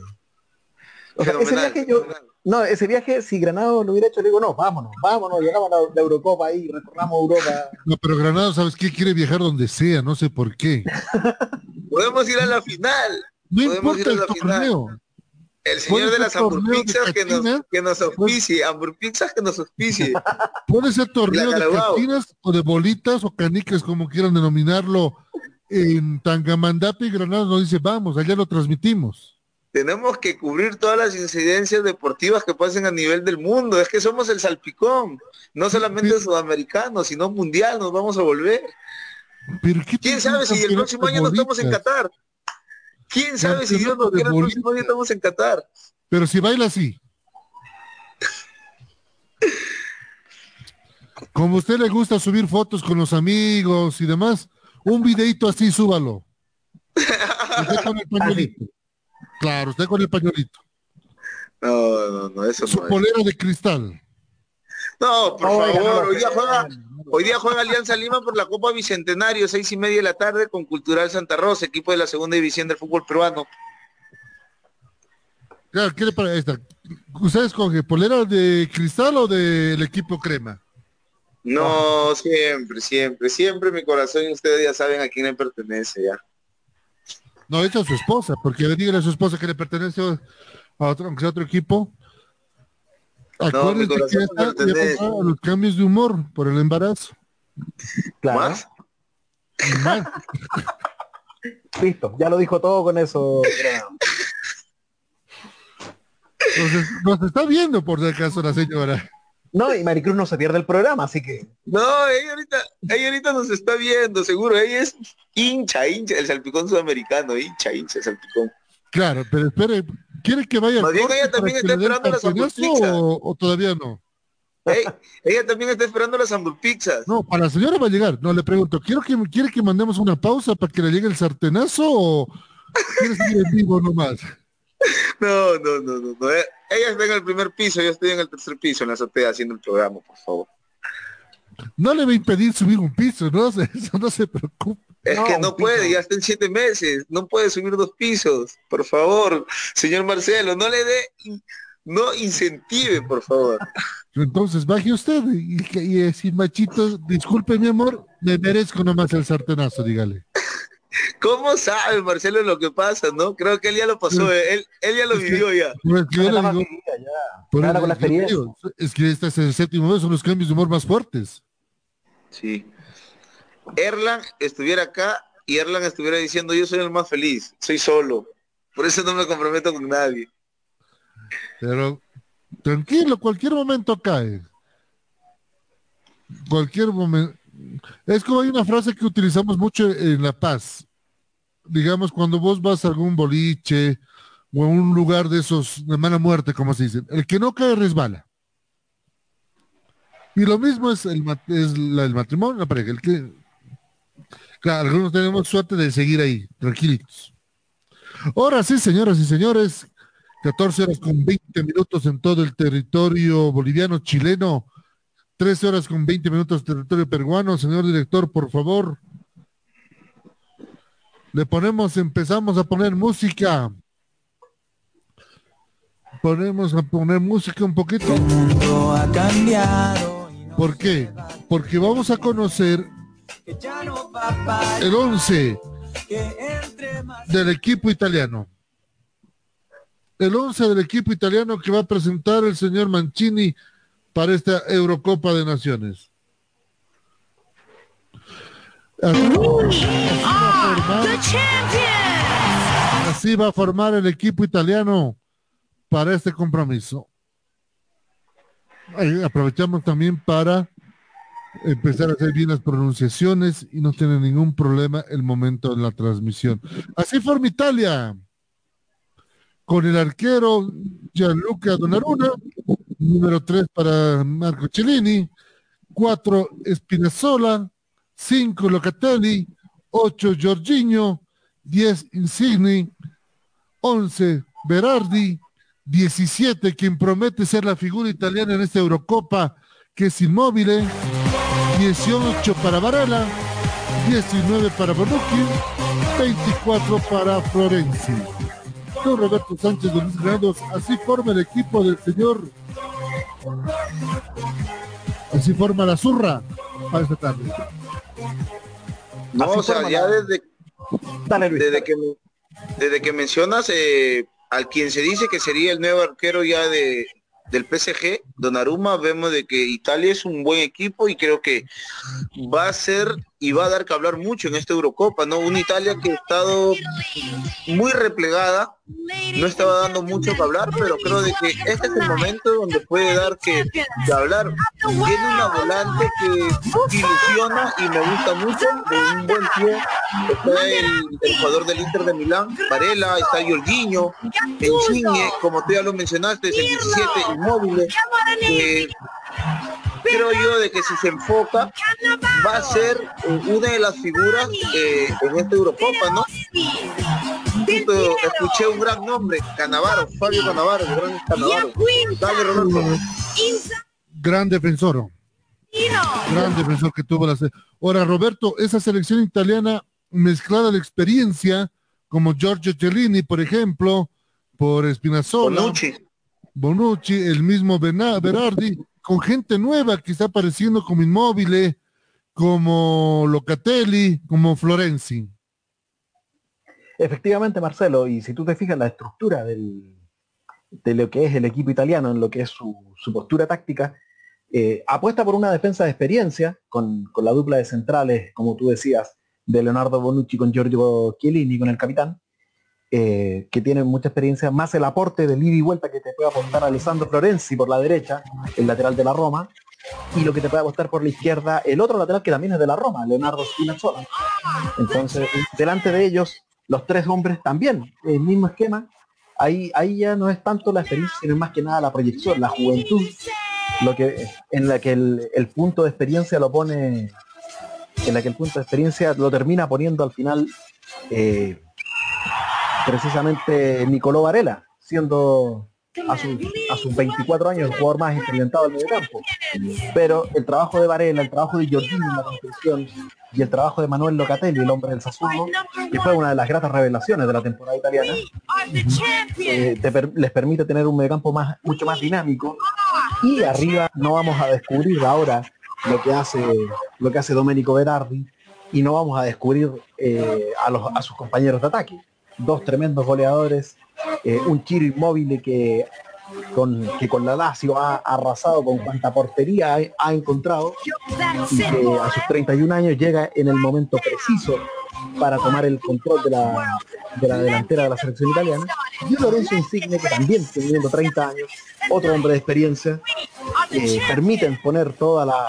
O sea, ese viaje yo, no, ese viaje, si Granado lo hubiera hecho, le digo, no, vámonos, vámonos, llegamos a la, la Eurocopa ahí, recorramos Europa. No, pero Granado, ¿sabes qué? Quiere viajar donde sea, no sé por qué. Podemos ir a la final. No Podemos importa ir a el final. torneo. El señor de las hamburguesas que nos, que nos auspicie, hamburguesas que nos auspicie. Puede ser torneo de cantinas o de bolitas o canicas, como quieran denominarlo. En Tangamandapio y Granada nos dice, vamos, allá lo transmitimos. Tenemos que cubrir todas las incidencias deportivas que pasen a nivel del mundo. Es que somos el salpicón, no solamente sudamericano, sino mundial, nos vamos a volver. Pero ¿qué ¿Quién sabe si el próximo año no estamos en? Qatar? ¿Quién sabe si Dios nos quiere el próximo año estamos en Qatar? Pero si baila así. Como a usted le gusta subir fotos con los amigos y demás, un videito así, súbalo. Pañuelito. Claro, usted con el pañuelito. No, no, no, eso Su no es. polera de cristal. No, por favor, no, hoy día no, juega, hoy día juega Alianza Lima por la Copa Bicentenario, seis y media de la tarde con Cultural Santa Rosa, equipo de la segunda división del fútbol peruano. Claro, ¿qué le parece esta? ¿Usted escoge polera de cristal o del equipo crema? No, siempre, siempre, siempre mi corazón y ustedes ya saben a quién le pertenece ya. No, esa es su esposa, porque dígale a su esposa que le pertenece a otro, aunque sea otro equipo. Acuérdese que corazón ya está ya a los cambios de humor por el embarazo. Claro. ¿Más? Más. Listo, ya lo dijo todo con eso. Nos está viendo por si acaso la señora. No, y Maricruz no se pierde el programa, así que No, ella ahorita, ella ahorita nos está viendo, seguro. Ella es hincha, hincha, el salpicón sudamericano, hincha, hincha, el salpicón. Claro, pero espere, ¿quiere que vaya Más bien ella también está esperando las cartonazo hamburguesas. o, o todavía no? Ey, ella también está esperando las hamburguesas. No, para la señora va a llegar. No, le pregunto, ¿quiero que, ¿quiere que mandemos una pausa para que le llegue el sartenazo o quiere seguir en vivo nomás? No, no, no, no, no. Eh, Ella está en el primer piso, yo estoy en el tercer piso, en la azotea haciendo el programa, por favor. No le va a impedir subir un piso, no, se- eso no se preocupe. Es que no puede, ya está en siete meses, no puede subir dos pisos, por favor, señor Marcelo, no le dé, no incentive, por favor. Entonces baje usted y, y decir, machito, disculpe mi amor, me merezco nomás el sartenazo, dígale. ¿Cómo sabe Marcelo lo que pasa, no? Creo que él ya lo pasó, eh, él, él ya lo Es que- vivió ya. Por el- con la digo, es que este es el séptimo mes, son los cambios de humor más fuertes. Sí. Erlan estuviera acá y Erlan estuviera diciendo yo soy el más feliz, soy solo. Por eso no me comprometo con nadie. Pero tranquilo, cualquier momento cae. Cualquier momento. Es como hay una frase que utilizamos mucho en La Paz. Digamos, cuando vos vas a algún boliche o a un lugar de esos de mala muerte, como se dicen, el que no cae resbala. Y lo mismo es el, es el matrimonio, la pareja. El que, claro, algunos tenemos suerte de seguir ahí, tranquilitos. Ahora sí, señoras y señores, 14 horas con 20 minutos en todo el territorio boliviano, chileno, 13 horas con 20 minutos territorio peruano. Señor director, por favor. Le ponemos, empezamos a poner música. Ponemos a poner música un poquito. ha cambiado ¿Por qué? Porque vamos a conocer el 11 del equipo italiano. El 11 del equipo italiano que va a presentar el señor Mancini para esta Eurocopa de Naciones. Así, así va a formar, así va a formar el equipo italiano para este compromiso. Ahí aprovechamos también para empezar a hacer bien las pronunciaciones y no tener ningún problema el momento de la transmisión. Así forma Italia, con el arquero Gianluca Donnarumma, número 3 para Marco Cellini, 4 Spinazzola, 5 Locatelli, 8 Giorginio, 10 Insigni, 11 Berardi, 17 quien promete ser la figura italiana en esta Eurocopa, que es inmóvil, 18 para Varela, 19 para Bonucci, 24 para Florenzi. Don Roberto Sánchez de Luis Granados, así forma el equipo del señor. Así forma la zurra para esta tarde. No, Así o sea, ya desde, desde que desde que mencionas eh, al quien se dice que sería el nuevo arquero ya de del PSG, Donnarumma, vemos de que Italia es un buen equipo y creo que va a ser y va a dar que hablar mucho en esta Eurocopa, ¿no? Una Italia que ha estado muy replegada, no estaba dando mucho que hablar, pero creo que este es el momento donde puede dar que, que hablar. Tiene una volante que, ilusiona y me gusta mucho, de un buen pie. Está el, el jugador del Inter de Milán, Varela, está Jorginho, Insigne, como tú ya lo mencionaste, es el 17 inmóvil. Creo yo de que si se enfoca va a ser una de las figuras eh, en esta Eurocopa, ¿no? Justo escuché un gran nombre, Canavaro, Fabio Canavaro, el gran Canavaro. Dale, Roberto. Gran defensor. Gran defensor que tuvo la Ahora, Roberto, esa selección italiana mezclada la experiencia, como Giorgio Cellini, por ejemplo, por Spinazzola, Bonucci. Bonucci, el mismo Berardi, con gente nueva que está apareciendo como Inmóvil, como Locatelli, como Florenzi. Efectivamente, Marcelo, y si tú te fijas la estructura de lo que es el equipo italiano, en lo que es su, postura táctica, eh, apuesta por una defensa de experiencia, con la dupla de centrales, como tú decías, de Leonardo Bonucci con Giorgio Chiellini, con el capitán, eh, que tiene mucha experiencia, más el aporte del ida y vuelta que te puede aportar Alessandro Florenzi por la derecha, el lateral de la Roma, y lo que te puede apostar por la izquierda, el otro lateral que también es de la Roma, Leonardo Spinazzola. Entonces, delante de ellos, los tres hombres también, el mismo esquema. Ahí, ahí ya no es tanto la experiencia, sino más que nada la proyección, la juventud, lo que, en la que el, el punto de experiencia lo pone, en la que el punto de experiencia lo termina poniendo al final eh, precisamente Nicolò Varela, siendo a, sus- a sus 24 años el jugador más experimentado del mediocampo. Pero el trabajo de Varela, el trabajo de Giorgino en la construcción y el trabajo de Manuel Locatelli, el hombre del Sassuolo, que fue una de las gratas revelaciones de la temporada italiana, eh, les permite tener un mediocampo más, mucho más dinámico y arriba no vamos a descubrir ahora lo que hace lo que hace Domenico Berardi y no vamos a descubrir eh, a, los, a sus compañeros de ataque dos tremendos goleadores eh, un Chiro inmóvil que con, que con la Lazio ha arrasado con cuanta portería ha, encontrado y que a sus 31 años llega en el momento preciso para tomar el control de la, de la delantera de la selección italiana. Y un Lorenzo Insigne que también teniendo 30 años otro hombre de experiencia eh, permiten poner toda la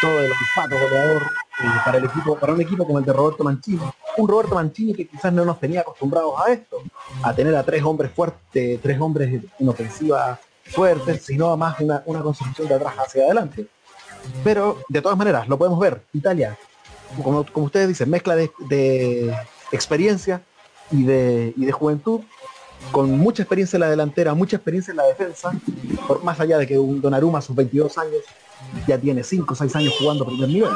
todo el olfato goleador eh, para el equipo para un equipo como el de Roberto Mancini. Un Roberto Mancini que quizás no nos tenía acostumbrados a esto a tener a tres hombres fuertes tres hombres en ofensiva fuertes sino más una, una construcción de atrás hacia adelante. Pero de todas maneras lo podemos ver. Italia como, como ustedes dicen mezcla de, de experiencia y de, y de juventud con mucha experiencia en la delantera, mucha experiencia en la defensa, por más allá de que un Donnarumma a sus 22 años ya tiene 5 o 6 años jugando a primer nivel.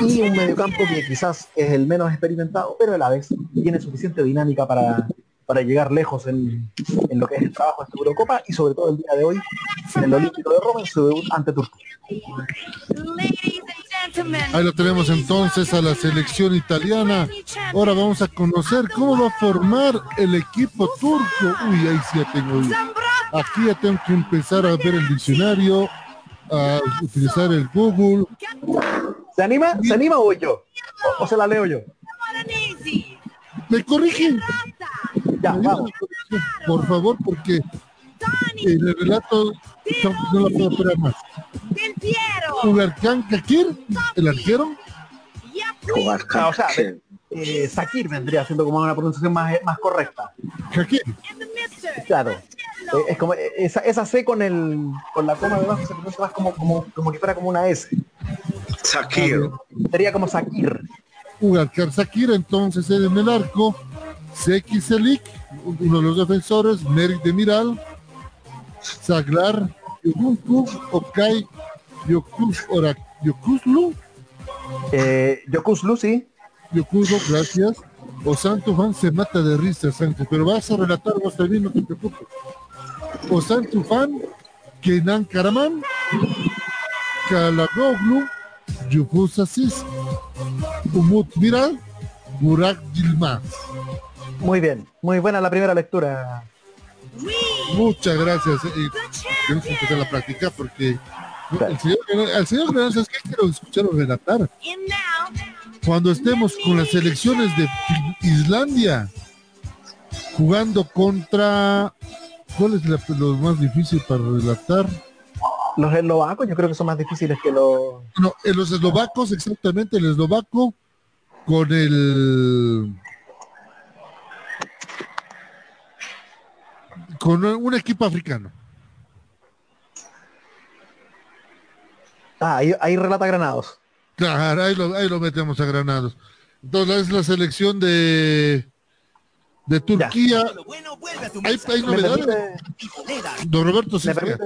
Y un mediocampo que quizás es el menos experimentado, pero a la vez tiene suficiente dinámica para, para llegar lejos en, en lo que es el trabajo de esta Eurocopa y sobre todo el día de hoy en el Olímpico de Roma en su debut ante Turquía. Ahí lo tenemos entonces a la selección italiana. Ahora vamos a conocer cómo va a formar el equipo turco. Uy, ahí sí ya tengo. Aquí ya tengo que empezar a ver el diccionario, a utilizar el Google. ¿Se anima? ¿Se anima o yo? ¿O, o se la leo yo? Me corrigen. Ya, vamos. por favor, porque en el relato no lo puedo esperar más. Ugarkan Kakir, el arquero. Ah, o sea, eh, Sakir vendría siendo como una pronunciación más, más correcta. Kakir. Claro. Eh, es como eh, esa, esa C con el con la coma debajo se pronuncia más como, como, como que fuera como una S. Sakir. Sería como Sakir. Ugarkar Sakir, entonces él en el arco. Selik, uno de los defensores, Merik Demiral, Saglar, Yokunku, Okai, Yokuslu, Eh, Yokuslu, sí. Yokuslu, gracias. O Santo Fan se mata de risa, Santo, pero vas a relatar vos también, no te preocupes. O Santo Fan, Kenan Karaman, Kalagoglu, Yufus Asis, Umut Miral, Burak Yilmaz. Muy bien, muy buena la primera lectura. Muchas gracias. eh, Tenemos que empezar a practicar porque al señor, al señor Granado, ¿sabes qué? Quiero escucharlo relatar. Cuando estemos con las selecciones de Islandia jugando contra... ¿Cuál es la- lo más difícil para relatar? Los eslovacos yo creo que son más difíciles que los... No, en los eslovacos, exactamente, el eslovaco con el... Con un equipo africano. Ah, ahí, ahí relata Granados. Claro, ahí lo, ahí lo metemos a Granados. Entonces es la selección de de Turquía. Hay, hay ¿Me novedades. permite- Don Roberto ¿Me Cisca. permite?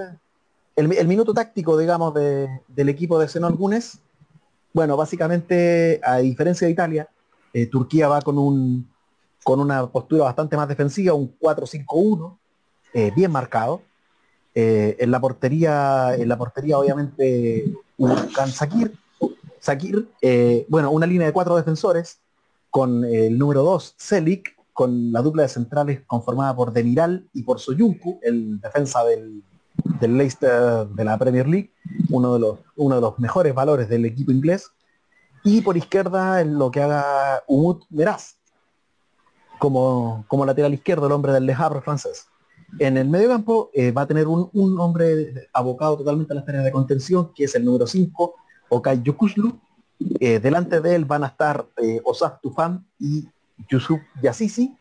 El, el minuto táctico, digamos, de- del equipo de Zenón Gunes. Bueno, básicamente, a diferencia de Italia, eh, Turquía va con un con una postura bastante más defensiva, un 4-5-1, eh, bien marcado. Eh, en la portería, en la portería, obviamente, Urkan Sakir. Sakir, eh, bueno, una línea de cuatro defensores, con el número 2, Selik, con la dupla de centrales conformada por Demiral y por Soyuncu, el defensa del, del Leicester de la Premier League, uno de los, uno de los mejores valores del equipo inglés. Y por izquierda en lo que haga Umut Meraz, como, como lateral izquierdo, el hombre del Le Havre francés. En el medio campo eh, va a tener un, hombre abocado totalmente a las tareas de contención, que es el número 5, Okay Yokuslu. Eh, delante de él van a estar eh, Osaf Tufan y Yusuf Yassisi.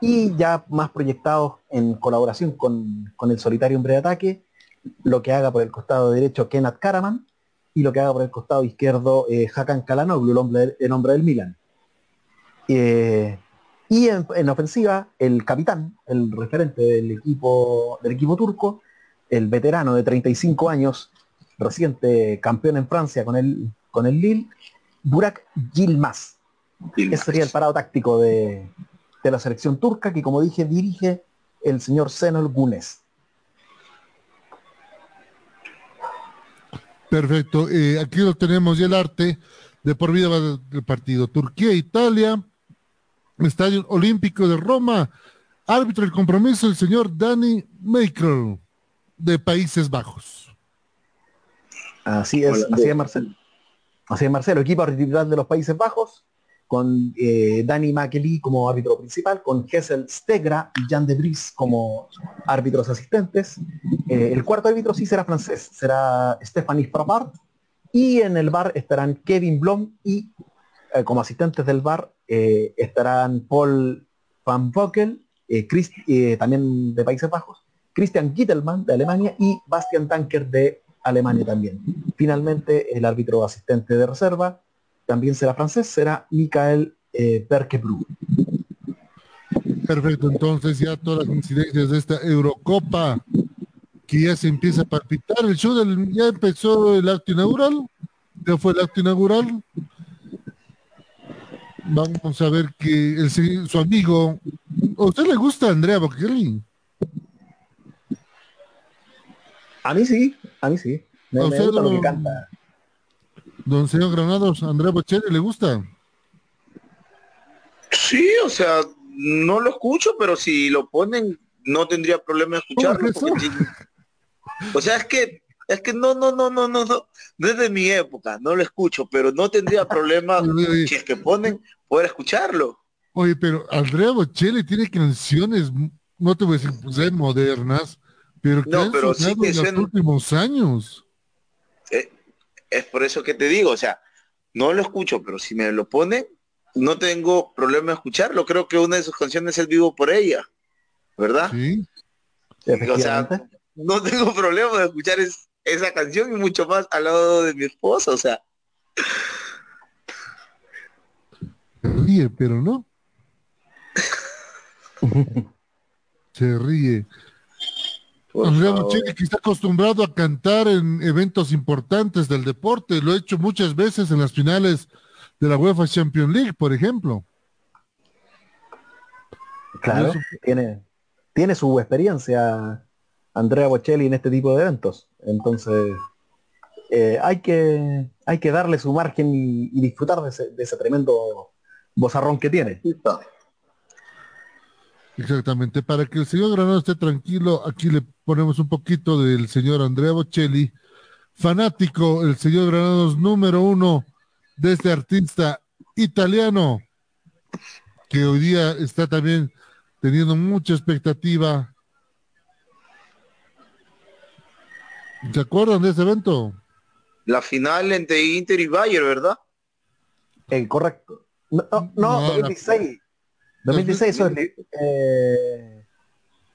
Y ya más proyectados en colaboración con, con el solitario hombre de ataque, lo que haga por el costado derecho Kenat Karaman y lo que haga por el costado izquierdo eh, Hakan Kalanoglu, el hombre, el hombre del Milan. Y en, en ofensiva, el capitán, el referente del equipo, del equipo turco, el veterano de 35 años, reciente campeón en Francia con el, con el Lille, Burak Yilmaz. Ese sería el parado táctico de, de la selección turca que, como dije, dirige el señor Zenol Gunes. Perfecto. eh, aquí lo tenemos ya el arte de por vida va del partido. Turquía, Italia, Estadio Olímpico de Roma. Árbitro del compromiso, el señor Danny Maker, de Países Bajos. Así es, Hola. así es Marcelo. Así es Marcelo, equipo arbitral de los Países Bajos, con eh, Danny Makeli como árbitro principal, con Hessel Stegra y Jan de Vries como árbitros asistentes. Eh, el cuarto árbitro sí será francés, será Stephanie Frappart. Y en el bar estarán Kevin Blom y eh, como asistentes del bar eh, estarán Paul Van Bockel, eh, eh, también de Países Bajos, Christian Gittelmann de Alemania y Bastian Tanker de Alemania también. Finalmente, el árbitro asistente de reserva también será francés, será Michael Berkebru. Perfecto, entonces ya todas las incidencias de esta Eurocopa que ya se empieza a palpitar. El show ya empezó el acto inaugural, ya fue el acto inaugural. Vamos a ver que el, su amigo, ¿a usted le gusta Andrea Bocelli? A mí sí, a mí sí. Me, ¿A me usted gusta lo lo- que canta. Don señor Granados, Andrea Bocelli le gusta. Sí, o sea, no lo escucho, pero si lo ponen, no tendría problema en escucharlo. porque. O sea, es que, es que no, no, no, no, no, no, no es de mi época, no lo escucho, pero no tendría problema si es que ponen poder escucharlo. Oye, pero Andrea Bocelli tiene canciones no te voy a decir pues, modernas, pero que No, han pero sí que en los suenan- últimos años. Eh, es por eso que te digo, o sea, no lo escucho, pero si me lo pone, no tengo problema en escucharlo. Creo que una de sus canciones es Vivo por ella, ¿verdad? Sí. O sea, no tengo problema de escuchar es- esa canción y mucho más al lado de mi esposa, o sea, Se ríe, pero no. Se ríe. Andrea favor. Bocelli, que está acostumbrado a cantar en eventos importantes del deporte, lo ha hecho muchas veces en las finales de la UEFA Champions League, por ejemplo. Claro, Eso- tiene, tiene su experiencia Andrea Bocelli en este tipo de eventos. Entonces, eh, hay, que, hay que darle su margen y, y disfrutar de ese, de ese tremendo bozarrón que tiene. Exactamente. Para que el señor Granado esté tranquilo, aquí le ponemos un poquito del señor Andrea Bocelli, fanático, el señor Granados número uno de este artista italiano, que hoy día está también teniendo mucha expectativa. ¿Se acuerdan de ese evento? la final entre Inter y Bayern, ¿verdad? Eh, correcto. No, no, No, la- 2016. 2016 eso es, eh,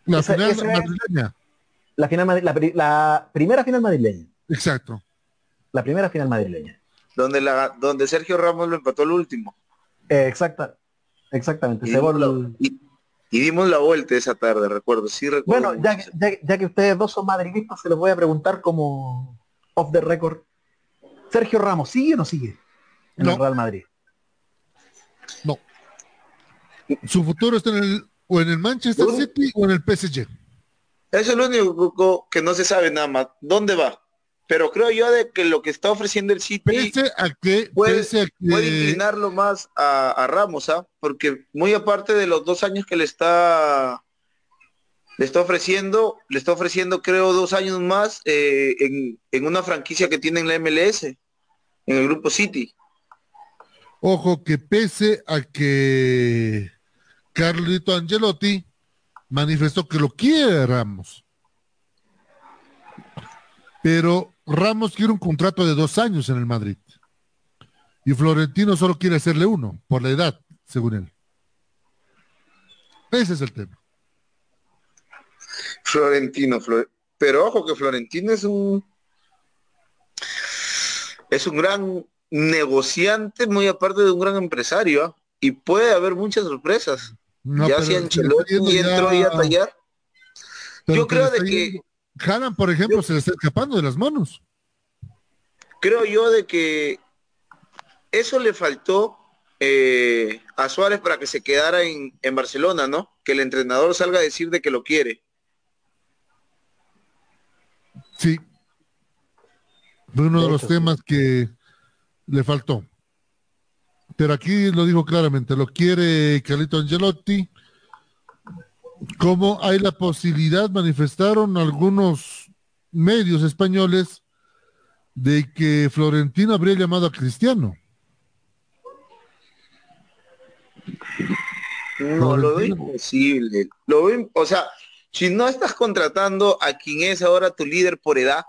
La esa- final esa madrileña. la, final, madri- la, pri- la primera final madrileña. Exacto. La primera final madrileña. Donde la donde Sergio Ramos lo empató el último. Eh, exacta, exactamente. Y dimos, la, y- y dimos la vuelta esa tarde, recuerdo, sí recuerdo. Bueno, ya, que- ya, ya que ustedes dos son madridistas, se los voy a preguntar como off the record. Sergio Ramos, ¿sigue o no sigue en el. Real Madrid? No. Su futuro está en el, o en el Manchester City o en el PSG. Eso es lo único que no se sabe nada más. ¿Dónde va? Pero creo yo de que lo que está ofreciendo el City Pese a que, puede, pese a que- puede inclinarlo más a, a Ramos, ¿ah? Porque muy aparte de los dos años que le está le está ofreciendo, le está ofreciendo creo dos años más eh, en, en una franquicia que tiene en la MLS, en el grupo City. Ojo que pese a que Carlito Angelotti manifestó que lo quiere Ramos. Pero Ramos quiere un contrato de dos años en el Madrid. Y Florentino solo quiere hacerle uno, por la edad, según él. Ese es el tema. Florentino, Flor- pero ojo que Florentino es un es un gran negociante, muy aparte de un gran empresario, ¿ah? y puede haber muchas sorpresas. No, ya si Ancelotti entró ya a tallar. Pero Yo creo de que Haaland, por ejemplo, se le está escapando de las manos. creo yo de que eso le faltó eh, a Suárez para que se quedara en, en Barcelona, ¿no? Que el entrenador salga a decir de que lo quiere. Sí. Fue uno de, los temas que le faltó. Pero aquí lo dijo claramente, lo quiere Carlito Angelotti. Como hay la posibilidad, manifestaron algunos medios españoles de que Florentino habría llamado a Cristiano. No, lo veo imposible. Lo veo, o sea, si no estás contratando a quien es ahora tu líder por edad,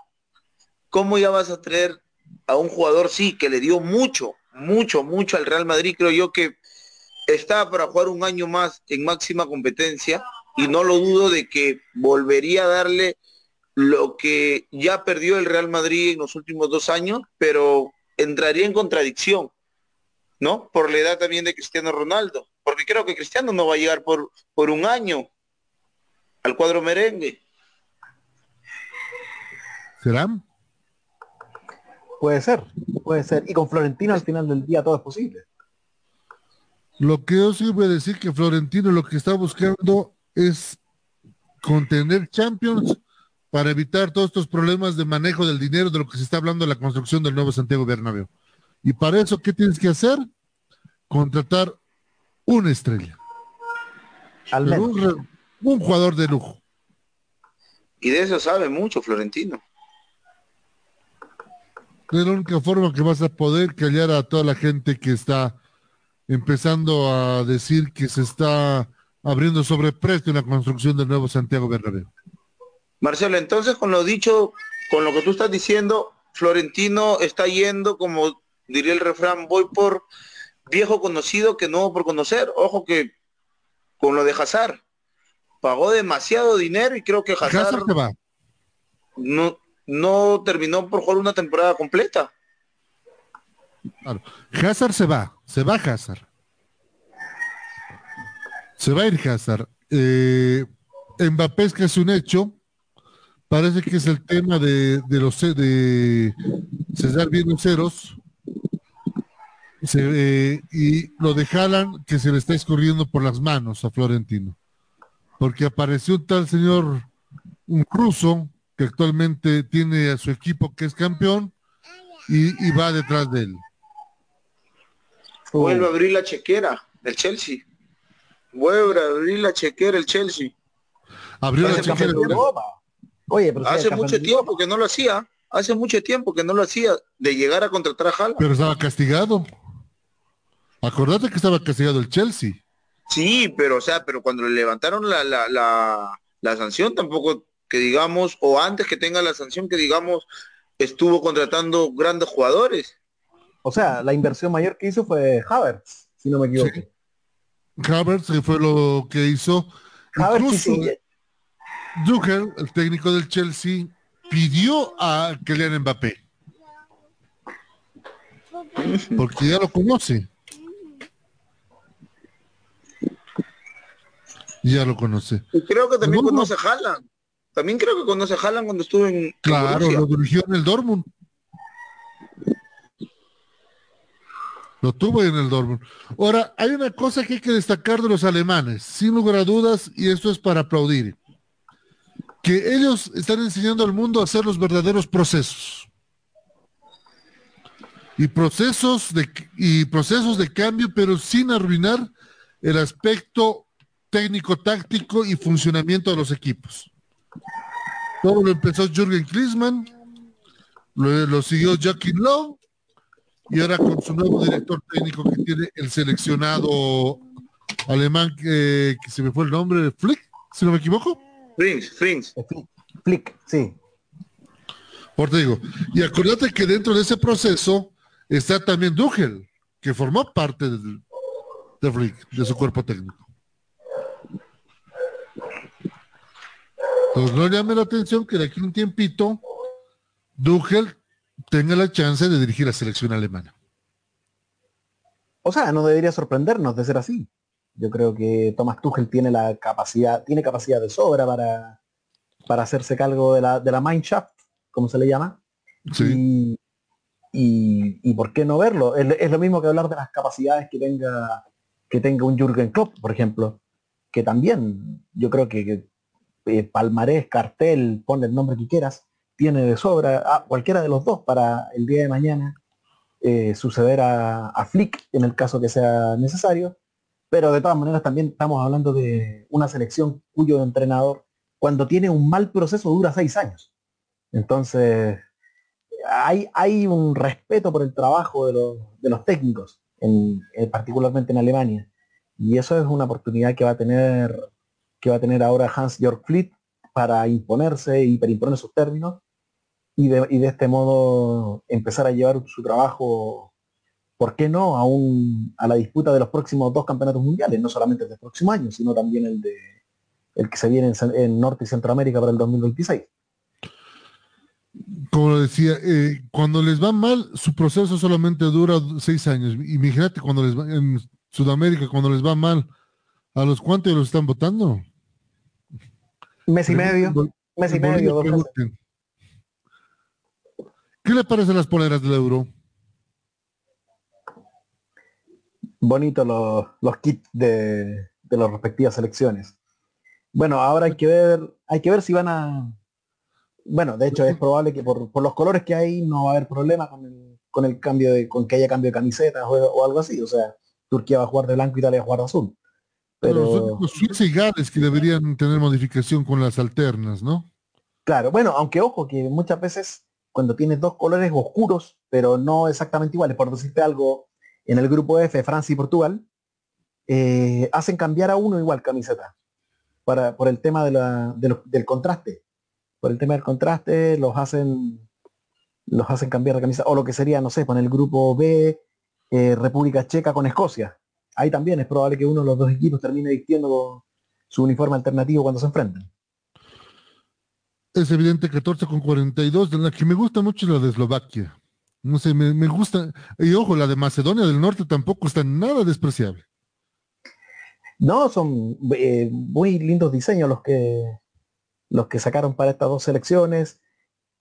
¿cómo ya vas a traer a un jugador, sí, que le dio mucho, mucho, mucho al Real Madrid? Creo yo que está para jugar un año más en máxima competencia y no lo dudo de que volvería a darle lo que ya perdió el Real Madrid en los últimos dos años, pero entraría en contradicción, ¿no? Por la edad también de Cristiano Ronaldo, porque creo que Cristiano no va a llegar por, por un año al cuadro merengue. ¿Será? Puede ser, puede ser. Y con Florentino al final del día todo es posible. Lo que yo sí voy a decir que Florentino lo que está buscando es contener Champions para evitar todos estos problemas de manejo del dinero de lo que se está hablando de la construcción del nuevo Santiago Bernabéu. Y para eso, ¿qué tienes que hacer? Contratar una estrella. Al Pero menos. un, un jugador de lujo. Y de eso sabe mucho Florentino. Es la única forma que vas a poder callar a toda la gente que está empezando a decir que se está abriendo sobreprecio en la construcción del nuevo Santiago Bernabéu. Marcelo, entonces con lo dicho, con lo que tú estás diciendo, Florentino está yendo, como diría el refrán, voy por viejo conocido que no por conocer. Ojo que con lo de Hazard, pagó demasiado dinero y creo que Hazard, Hazard se va. no, no terminó por jugar una temporada completa. Claro. Hazard se va, se va Hazard. Se va a ir Hazard. Eh, Mbappé es que es un hecho. Parece que es el tema de, los de César Ceros. Eh, y lo de Haaland que se le está escurriendo por las manos a Florentino. Porque apareció un tal señor, un ruso, que actualmente tiene a su equipo que es campeón y, y va detrás de él. Vuelve a abrir la chequera del Chelsea. Vuelve a abrir la chequera el Chelsea. Abrió la chequera. Oye, pero Hace mucho tiempo que no lo hacía. Hace mucho tiempo que no lo hacía de llegar a contratar a Haaland. Pero estaba castigado. Acordate que estaba castigado el Chelsea. Sí, pero o sea, pero cuando le levantaron la, la, la, la sanción tampoco que digamos, o antes que tenga la sanción que digamos, estuvo contratando grandes jugadores. O sea, la inversión mayor que hizo fue Havertz, si no me equivoco. Havertz que fue lo que hizo. Havertz Incluso Tuchel, el técnico del Chelsea, pidió a Kylian Mbappé. Porque ya lo conoce. Ya lo conoce. Y creo que también No, no. conoce a Haaland. También creo que conoce a Haaland cuando estuvo en, Claro, lo dirigió en el Dortmund. Lo tuvo en el Dortmund. Ahora, hay una cosa que hay que destacar de los alemanes, sin lugar a dudas, y esto es para aplaudir. Que ellos están enseñando al mundo a hacer los verdaderos procesos. Y procesos de, y procesos de cambio, pero sin arruinar el aspecto técnico, táctico y funcionamiento de los equipos. Todo lo empezó Jürgen Klinsmann, lo, lo siguió Joachim Lowe, y ahora con su nuevo director técnico que tiene el seleccionado alemán que, que se me fue el nombre, Flick, si no me equivoco. Frings, Frings. Flick, sí. Por te digo, y acuérdate que dentro de ese proceso está también Duchel, que formó parte de Flick, de su cuerpo técnico. Entonces no llame la atención que de aquí a un tiempito Duchel tenga la chance de dirigir la selección alemana. O sea, no debería sorprendernos de ser así. Yo creo que Thomas Tuchel tiene la capacidad, tiene capacidad de sobra para, para hacerse cargo de la, de la como se le llama. Y, y, y por qué no verlo. Es, es lo mismo que hablar de las capacidades que tenga, que tenga un Jürgen Klopp, por ejemplo, que también yo creo que, que, eh, palmarés, cartel, ponle el nombre que quieras, tiene de sobra a cualquiera de los dos para el día de mañana eh, suceder a, Flick en el caso que sea necesario. Pero de todas maneras también estamos hablando de una selección cuyo entrenador, cuando tiene un mal proceso, dura seis años. Entonces, hay, hay un respeto por el trabajo de los, de los técnicos, en- particularmente en Alemania. Y eso es una oportunidad que va a tener, que va a tener ahora Hans Jörg Flick para imponerse y para imponer sus términos y de, y de este modo empezar a llevar su trabajo, ¿por qué no?, a, un, a la disputa de los próximos dos campeonatos mundiales, no solamente el del próximo año, sino también el de el que se viene en, Norte y Centroamérica para el 2026. Como decía, eh, cuando les va mal, su proceso solamente dura seis años. Imagínate cuando les va en Sudamérica, cuando les va mal, ¿a los cuántos los están votando? Mes y medio, mes y medio, dos. ¿Qué le parecen las poleras del euro? Bonito los, los kits de, de las respectivas selecciones. Bueno, ahora hay que ver, hay que ver si van a. Bueno, de hecho es probable que por, por los colores que hay no va a haber problema con el, con el cambio de, con que haya cambio de camisetas o, o algo así. O sea, Turquía va a jugar de blanco, Italia va a jugar de azul. Pero los únicos y Gales que deberían tener modificación con las alternas, ¿no? claro, bueno, aunque ojo que muchas veces cuando tienes dos colores oscuros, pero no exactamente iguales, por decirte algo, en el grupo F, Francia y Portugal, eh, hacen cambiar a uno igual camiseta. Para, por el tema de la, de lo- del contraste. Por el tema del contraste los hacen los hacen cambiar de camisa. O lo que sería, no sé, con el grupo B, eh, República Checa con Escocia. Ahí también es probable que uno de los dos equipos termine vistiendo su uniforme alternativo cuando se enfrenten. Es evidente 14 con 42, de la que me gusta mucho es la de Eslovaquia. No sé, me, me gusta. Y ojo, la de Macedonia del Norte tampoco está nada despreciable. No, son eh, muy lindos diseños los que los que sacaron para estas dos selecciones.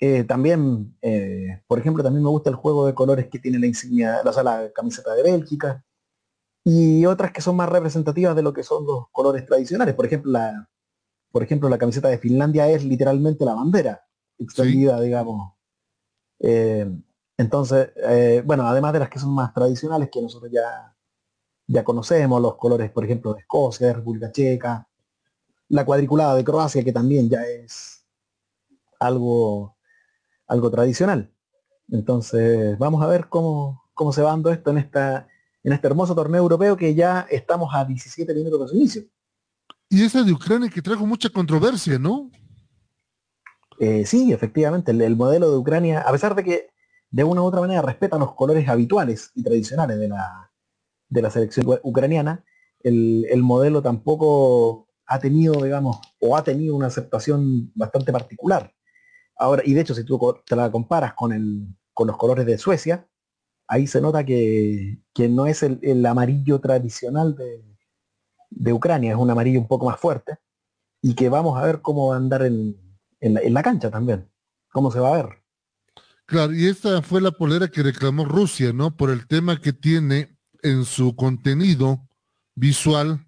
Eh, también, eh, por ejemplo, también me gusta el juego de colores que tiene la insignia, o sea, la camiseta de Bélgica. Y otras que son más representativas de lo que son los colores tradicionales. Por ejemplo, la, por ejemplo, la camiseta de Finlandia es literalmente la bandera extendida, digamos. Eh, entonces, eh, bueno, además de las que son más tradicionales, que nosotros ya, ya conocemos, los colores, por ejemplo, de Escocia, de República Checa, la cuadriculada de Croacia, que también ya es algo, algo tradicional. Entonces, vamos a ver cómo, cómo se va dando esto en, esta, en este hermoso torneo europeo que ya estamos a 17 minutos de su inicio. Y esa de Ucrania que trajo mucha controversia, ¿no? Eh, sí, efectivamente, el, el modelo de Ucrania, a pesar de que de una u otra manera respetan los colores habituales y tradicionales de la, de la selección ucraniana, el, el modelo tampoco ha tenido, digamos, o ha tenido una aceptación bastante particular. Ahora, y de hecho, si tú te la comparas con, el, con los colores de Suecia, ahí se nota que, que no es el, el amarillo tradicional de, de Ucrania, es un amarillo un poco más fuerte, y que vamos a ver cómo va a andar en, en la, en la cancha también, cómo se va a ver. Claro, y esta fue la polera que reclamó Rusia, ¿no? Por el tema que tiene en su contenido visual,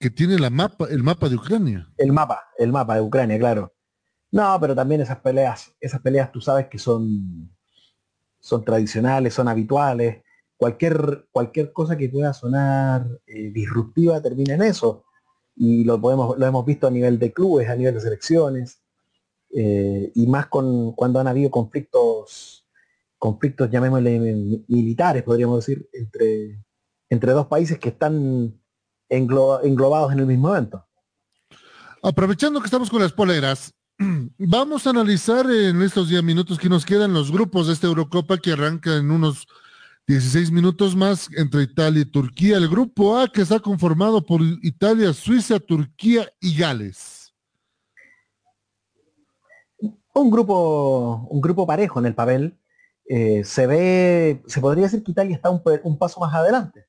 que tiene la mapa, el mapa de Ucrania. El mapa, el mapa de Ucrania, claro. No, pero también esas peleas, esas peleas tú sabes que son, son tradicionales, son habituales. Cualquier, cualquier cosa que pueda sonar eh, disruptiva termina en eso. Y lo podemos, lo hemos visto a nivel de clubes, a nivel de selecciones, eh, y más con cuando han habido conflictos, conflictos, llamémosle mi- militares, podríamos decir, entre, entre dos países que están englo- englobados en el mismo evento. Aprovechando que estamos con las poleras, vamos a analizar en estos 10 minutos que nos quedan los grupos de esta Eurocopa que arranca en unos 16 minutos más entre Italia y Turquía. El grupo A que está conformado por Italia, Suiza, Turquía y Gales. un grupo un grupo parejo en el papel Eh, se ve se podría decir que Italia está un, un paso más adelante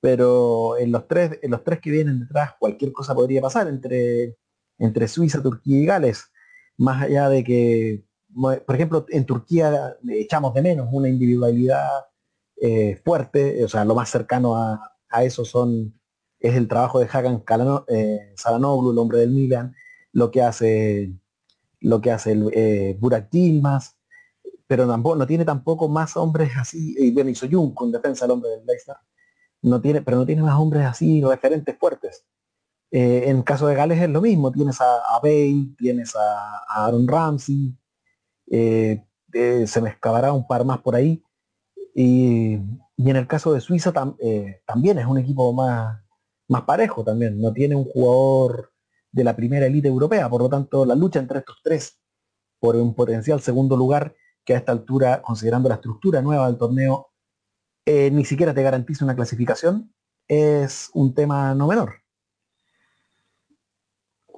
pero en los tres en los tres que vienen detrás cualquier cosa podría pasar entre entre Suiza Turquía y Gales más allá de que por ejemplo en Turquía echamos de menos una individualidad eh, fuerte o sea lo más cercano a, a eso son es el trabajo de Hakan Kalano- eh, Salanoglu el hombre del Milan lo que hace lo que hace eh, Burak Yilmaz, pero tampoco, no tiene tampoco más hombres así, y bueno, y Soyuncu en defensa del hombre del Leicester, no tiene, pero no tiene más hombres así, referentes fuertes. Eh, en caso de Gales es lo mismo, tienes a, a Bale, tienes a, Aaron Ramsey, eh, eh, se me excavará un par más por ahí, y, en el caso de Suiza tam- también es un equipo más, parejo también, no tiene un jugador de la primera élite europea, por lo tanto la lucha entre estos tres por un potencial segundo lugar que a esta altura, considerando la estructura nueva del torneo, ni siquiera te garantiza una clasificación, es un tema no menor.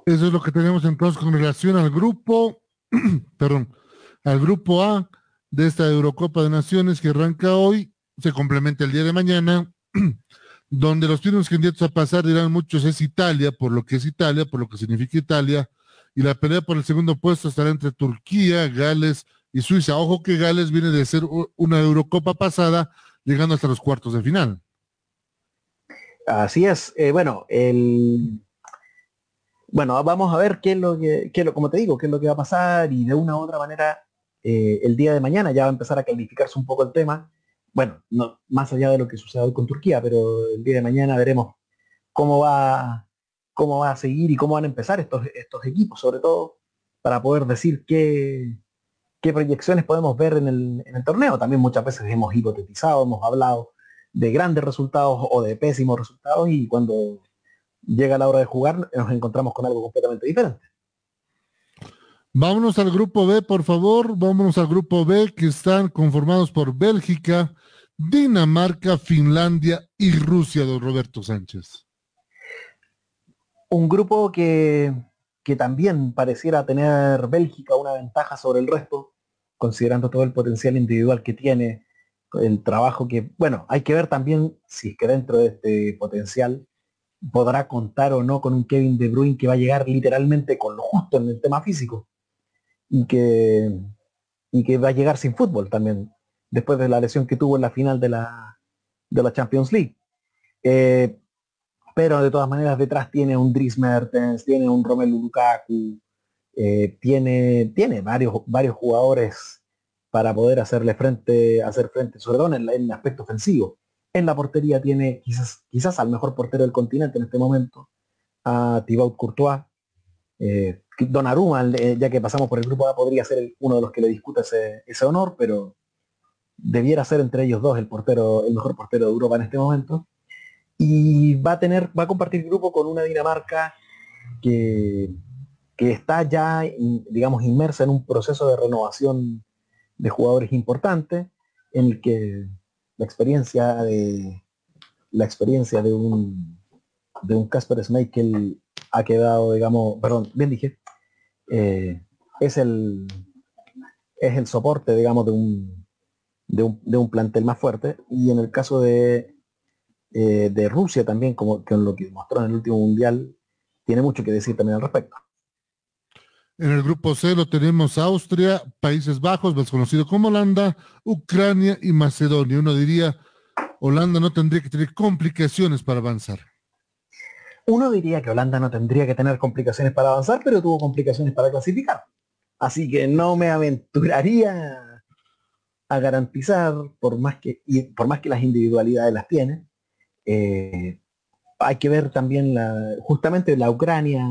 Eso es lo que tenemos entonces con relación al grupo, perdón, al grupo A de esta Eurocopa de Naciones que arranca hoy, se complementa el día de mañana, donde los primeros candidatos a pasar dirán muchos es Italia, por lo que es Italia, por lo que significa Italia, y la pelea por el segundo puesto estará entre Turquía, Gales y Suiza. Ojo que Gales viene de ser una Eurocopa pasada, llegando hasta los cuartos de final. Así es. eh, bueno, el bueno, vamos a ver qué es lo que, qué es lo, como te digo, qué es lo que va a pasar y de una u otra manera eh, el día de mañana ya va a empezar a calificarse un poco el tema. Bueno, no, más allá de lo que sucede hoy con Turquía, pero el día de mañana veremos cómo va, cómo va a seguir y cómo van a empezar estos, estos equipos, sobre todo para poder decir qué, qué proyecciones podemos ver en el, en el torneo. También muchas veces hemos hipotetizado, hemos hablado de grandes resultados o de pésimos resultados y cuando llega la hora de jugar nos encontramos con algo completamente diferente. Vámonos al grupo B, por favor. Vámonos al grupo B que están conformados por Bélgica, Dinamarca, Finlandia y Rusia, don Roberto Sánchez. Un grupo que, que también pareciera tener Bélgica una ventaja sobre el resto, considerando todo el potencial individual que tiene, el trabajo que, bueno, hay que ver también si es que dentro de este potencial podrá contar o no con un Kevin De Bruyne que va a llegar literalmente con lo justo en el tema físico y que, y que va a llegar sin fútbol también, después de la lesión que tuvo en la final de la, de la Champions League. Eh, pero de todas maneras detrás tiene un Dries Mertens, tiene un Romelu Lukaku, eh, tiene, tiene varios, varios jugadores para poder hacerle frente, hacer frente, sobre todo en el, aspecto ofensivo. En la portería tiene quizás, quizás al mejor portero del continente en este momento, a Thibaut Courtois. Eh, Donnarumma, eh, ya que pasamos por el grupo A, podría ser uno de los que le discuta ese, ese honor, pero debiera ser entre ellos dos el portero, el mejor portero de Europa en este momento. Y va a tener, va a compartir grupo con una Dinamarca que, que está ya, digamos, inmersa en un proceso de renovación de jugadores importante, en el que la experiencia de la experiencia de un de un Casper Schmeichel ha quedado, digamos, perdón, bien dije, eh, es el es el soporte, digamos, de un, de un, de un plantel más fuerte. Y en el caso de, eh, de Rusia también, como con lo que mostró en el último mundial, tiene mucho que decir también al respecto. En el grupo C lo tenemos Austria, Países Bajos, más conocido como Holanda, Ucrania y Macedonia. Uno diría, Holanda no tendría que tener complicaciones para avanzar. Uno diría que Holanda no tendría que tener complicaciones para avanzar, pero tuvo complicaciones para clasificar. Así que no me aventuraría a garantizar, por más que, por más que las individualidades las tiene, eh, hay que ver también justamente la Ucrania,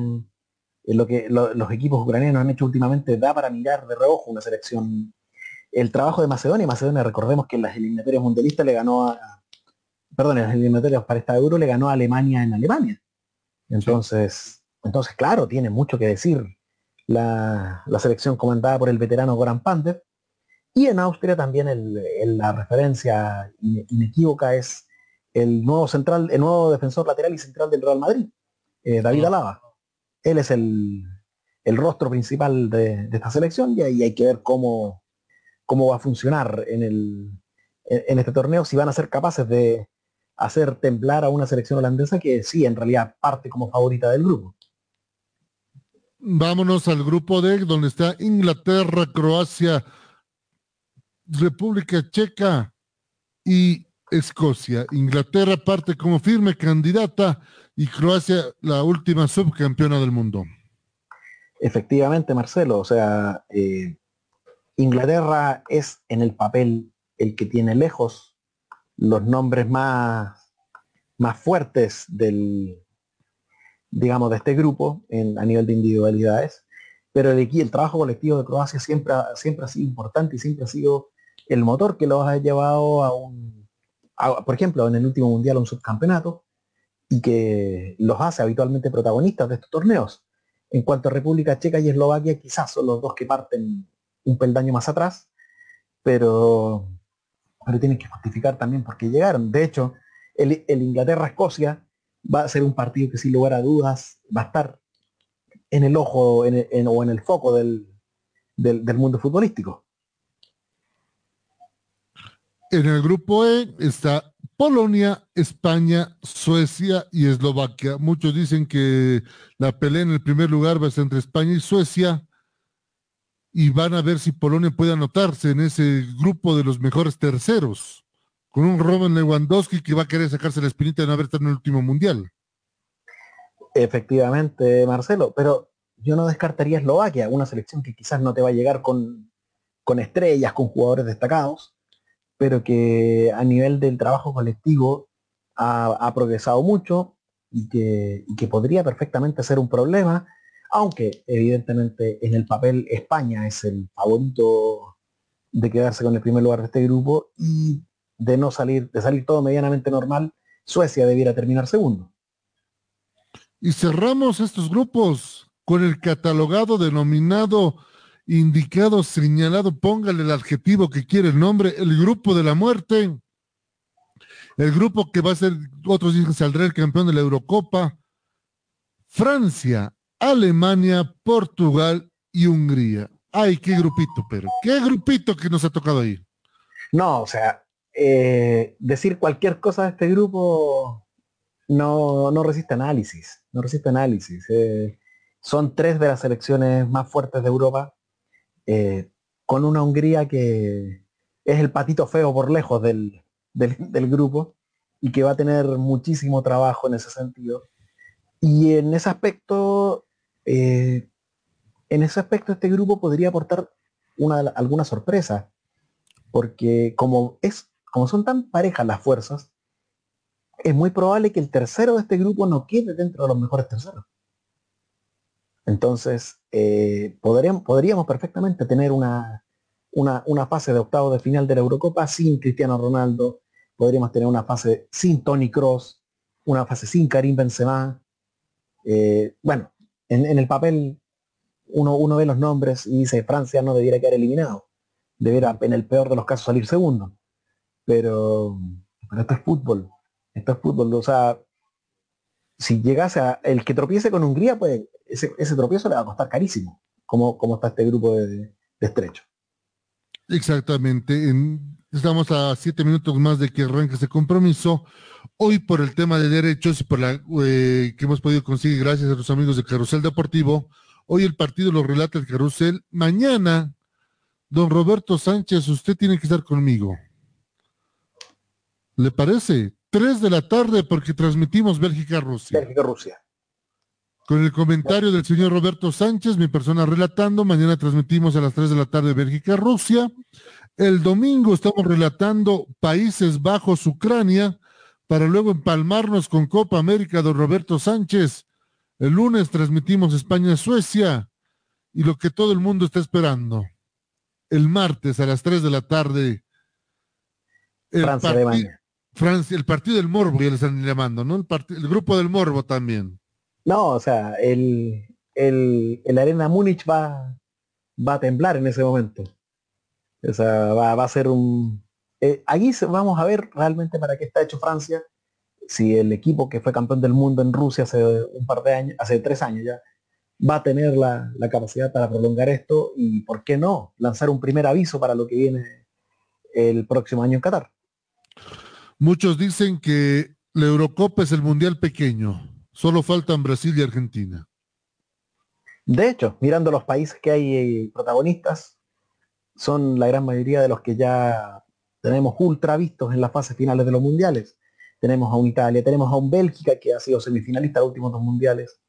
lo que los equipos ucranianos han hecho últimamente da para mirar de reojo una selección. El trabajo de Macedonia, Macedonia recordemos que en las eliminatorias mundialistas le ganó a, perdón, en las eliminatorias para esta euro le ganó a Alemania en Alemania. Entonces, entonces claro, tiene mucho que decir la, selección comandada por el veterano Goran Pandev. Y en Austria también la referencia inequívoca es el nuevo central, el nuevo defensor lateral y central del Real Madrid, eh, David Alaba. Él es el, rostro principal de, esta selección y ahí hay que ver cómo, cómo va a funcionar en, el, en este torneo, si van a ser capaces de hacer temblar a una selección holandesa que sí, en realidad parte como favorita del grupo. Vámonos al grupo D, donde está Inglaterra, Croacia, República Checa y Escocia. Inglaterra parte como firme candidata y Croacia la última subcampeona del mundo. Efectivamente, Marcelo, o sea, eh, Inglaterra es en el papel el que tiene lejos los nombres más, más fuertes del, digamos, de este grupo en, a nivel de individualidades, pero el, el trabajo colectivo de Croacia siempre, siempre ha sido importante y siempre ha sido el motor que los ha llevado a un, por ejemplo, en el último mundial a un subcampeonato y que los hace habitualmente protagonistas de estos torneos. En cuanto a República Checa y Eslovaquia, quizás son los dos que parten un peldaño más atrás, pero, pero tienen que justificar también por qué llegaron. De hecho, el, Inglaterra-Escocia va a ser un partido que sin lugar a dudas va a estar en el ojo o en el foco del, mundo futbolístico. En el grupo E está Polonia, España, Suecia y Eslovaquia. Muchos dicen que la pelea en el primer lugar va a ser entre España y Suecia y van a ver si Polonia puede anotarse en ese grupo de los mejores terceros con un Robin Lewandowski que va a querer sacarse la espinita de no haber estado en el último mundial. Efectivamente, Marcelo, pero yo no descartaría Eslovaquia, una selección que quizás no te va a llegar con, estrellas, con jugadores destacados, pero que a nivel del trabajo colectivo ha, progresado mucho y que, y que, podría perfectamente ser un problema, aunque evidentemente en el papel España es el favorito de quedarse con el primer lugar de este grupo y de no salir, de salir todo medianamente normal, Suecia debiera terminar segundo. Y cerramos estos grupos con el catalogado denominado, indicado, señalado, póngale el adjetivo que quiere el nombre, el grupo de la muerte. El grupo que va a ser, otros dicen saldrá el campeón de la Eurocopa. Francia, Alemania, Portugal y Hungría. Ay, qué grupito, pero qué grupito que nos ha tocado ahí. No, o sea, eh, decir cualquier cosa de este grupo no, no resiste análisis, no resiste análisis. Eh, son tres de las selecciones más fuertes de Europa, eh, con una Hungría que es el patito feo por lejos del, del, grupo y que va a tener muchísimo trabajo en ese sentido. Y en ese aspecto, en ese aspecto este grupo podría aportar una, alguna sorpresa, porque como es como son tan parejas las fuerzas, es muy probable que el tercero de este grupo no quede dentro de los mejores terceros. Entonces, eh, podríamos, perfectamente tener una, fase de octavo de final de la Eurocopa sin Cristiano Ronaldo, podríamos tener una fase sin Tony Cross, una fase sin Karim Benzema. Eh, bueno, en, el papel uno, uno ve los nombres y dice Francia no debiera quedar eliminado, debiera en el peor de los casos salir segundo. Pero, esto es fútbol, esto es fútbol, o sea, si llegase a el que tropiece con Hungría, pues ese, ese tropiezo le va a costar carísimo, como, como está este grupo de, estrecho. Exactamente, estamos a siete minutos más de que arranque ese compromiso. Hoy por el tema de derechos y por la eh, que hemos podido conseguir gracias a los amigos de Carrusel Deportivo, hoy el partido lo relata el Carrusel. Mañana, don Roberto Sánchez, usted tiene que estar conmigo. ¿Le parece? Tres de la tarde porque transmitimos Bélgica-Rusia. Bélgica-Rusia. Con el comentario del señor Roberto Sánchez, mi persona relatando. Mañana transmitimos a las tres de la tarde Bélgica-Rusia. El domingo estamos relatando Países Bajos, Ucrania, para luego empalmarnos con Copa América de Roberto Sánchez. El lunes transmitimos España-Suecia y lo que todo el mundo está esperando. El martes a las tres de la tarde. Francia-Alemania. Francia, el partido del Morbo, ya le están llamando, ¿no? El, el grupo del Morbo también. No, o sea, el, el, el Arena Múnich va, va a temblar en ese momento. O sea, va, va a ser un... Eh, vamos a ver realmente para qué está hecho Francia, si el equipo que fue campeón del mundo en Rusia hace un par de años, hace tres años ya, va a tener la, la capacidad para prolongar esto y, ¿por qué no?, lanzar un primer aviso para lo que viene el próximo año en Qatar. Muchos dicen que la Eurocopa es el mundial pequeño. Solo faltan Brasil y Argentina. De hecho, mirando los países que hay eh, protagonistas, son la gran mayoría de los que ya tenemos ultra vistos en las fases finales de los mundiales. Tenemos a un Italia, tenemos a un Bélgica que ha sido semifinalista de los últimos dos mundiales.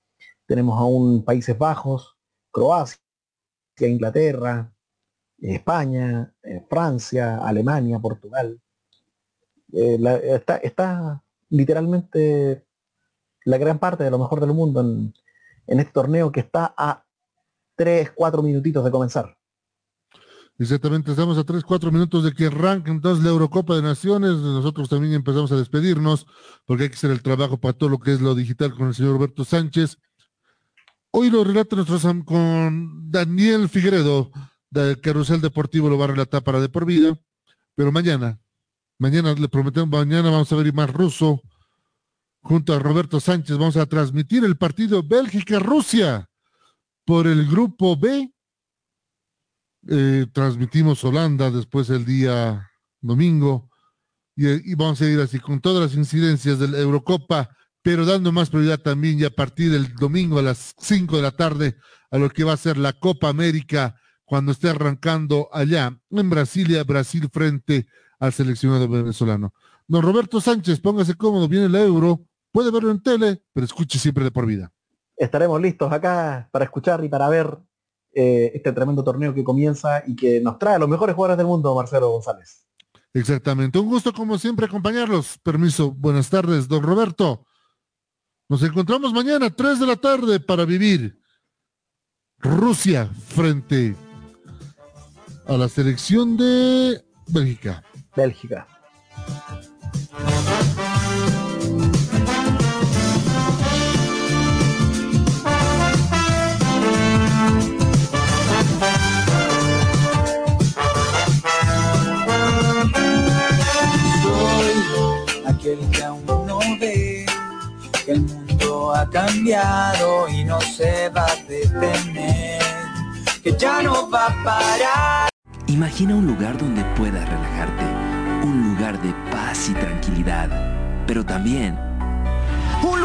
Tenemos a un Países Bajos, Croacia, Inglaterra, España, eh, Francia, Alemania, Portugal. Eh, está literalmente la gran parte de lo mejor del mundo en, este torneo que está a 3, 4 minutitos de comenzar. Exactamente, estamos a 3, 4 minutos de que arranque entonces la Eurocopa de Naciones. Nosotros también empezamos a despedirnos porque hay que hacer el trabajo para todo lo que es lo digital con el señor Roberto Sánchez. Hoy lo relata nuestro con Daniel Figueredo del Carrusel Deportivo, lo va a relatar para de por vida, pero mañana Mañana le prometemos, mañana vamos a ver más ruso junto a Roberto Sánchez. Vamos a transmitir el partido Bélgica-Rusia por el grupo B. Eh, transmitimos Holanda después el día domingo y, y, vamos a ir así con todas las incidencias de la Eurocopa, pero dando más prioridad también ya a partir del domingo a las 5 de la tarde a lo que va a ser la Copa América cuando esté arrancando allá en Brasilia, Brasil frente al seleccionado venezolano. Don Roberto Sánchez, póngase cómodo, viene el euro, puede verlo en tele, pero escuche siempre de por vida. Estaremos listos acá para escuchar y para ver eh, este tremendo torneo que comienza y que nos trae a los mejores jugadores del mundo, Marcelo González. Exactamente, un gusto como siempre acompañarlos. Permiso, buenas tardes, don Roberto. Nos encontramos mañana, 3 de la tarde, para vivir Rusia frente a la selección de Bélgica. Bélgica. Aquel que aún no ve que el mundo ha cambiado y no se va a detener, que ya no va a parar. Imagina un lugar donde puedas relajarte, un lugar de paz y tranquilidad, pero también un lugar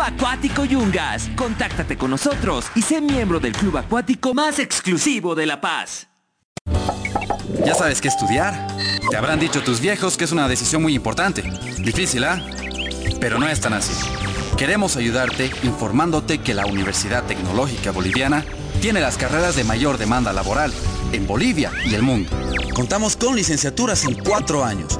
Acuático Yungas. Contáctate con nosotros y sé miembro del club acuático más exclusivo de La Paz. ¿Ya sabes qué estudiar? Te habrán dicho tus viejos que es una decisión muy importante. Difícil, ¿ah? Pero no es tan así. Queremos ayudarte informándote que la Universidad Tecnológica Boliviana tiene las carreras de mayor demanda laboral en Bolivia y el mundo. Contamos con licenciaturas en cuatro años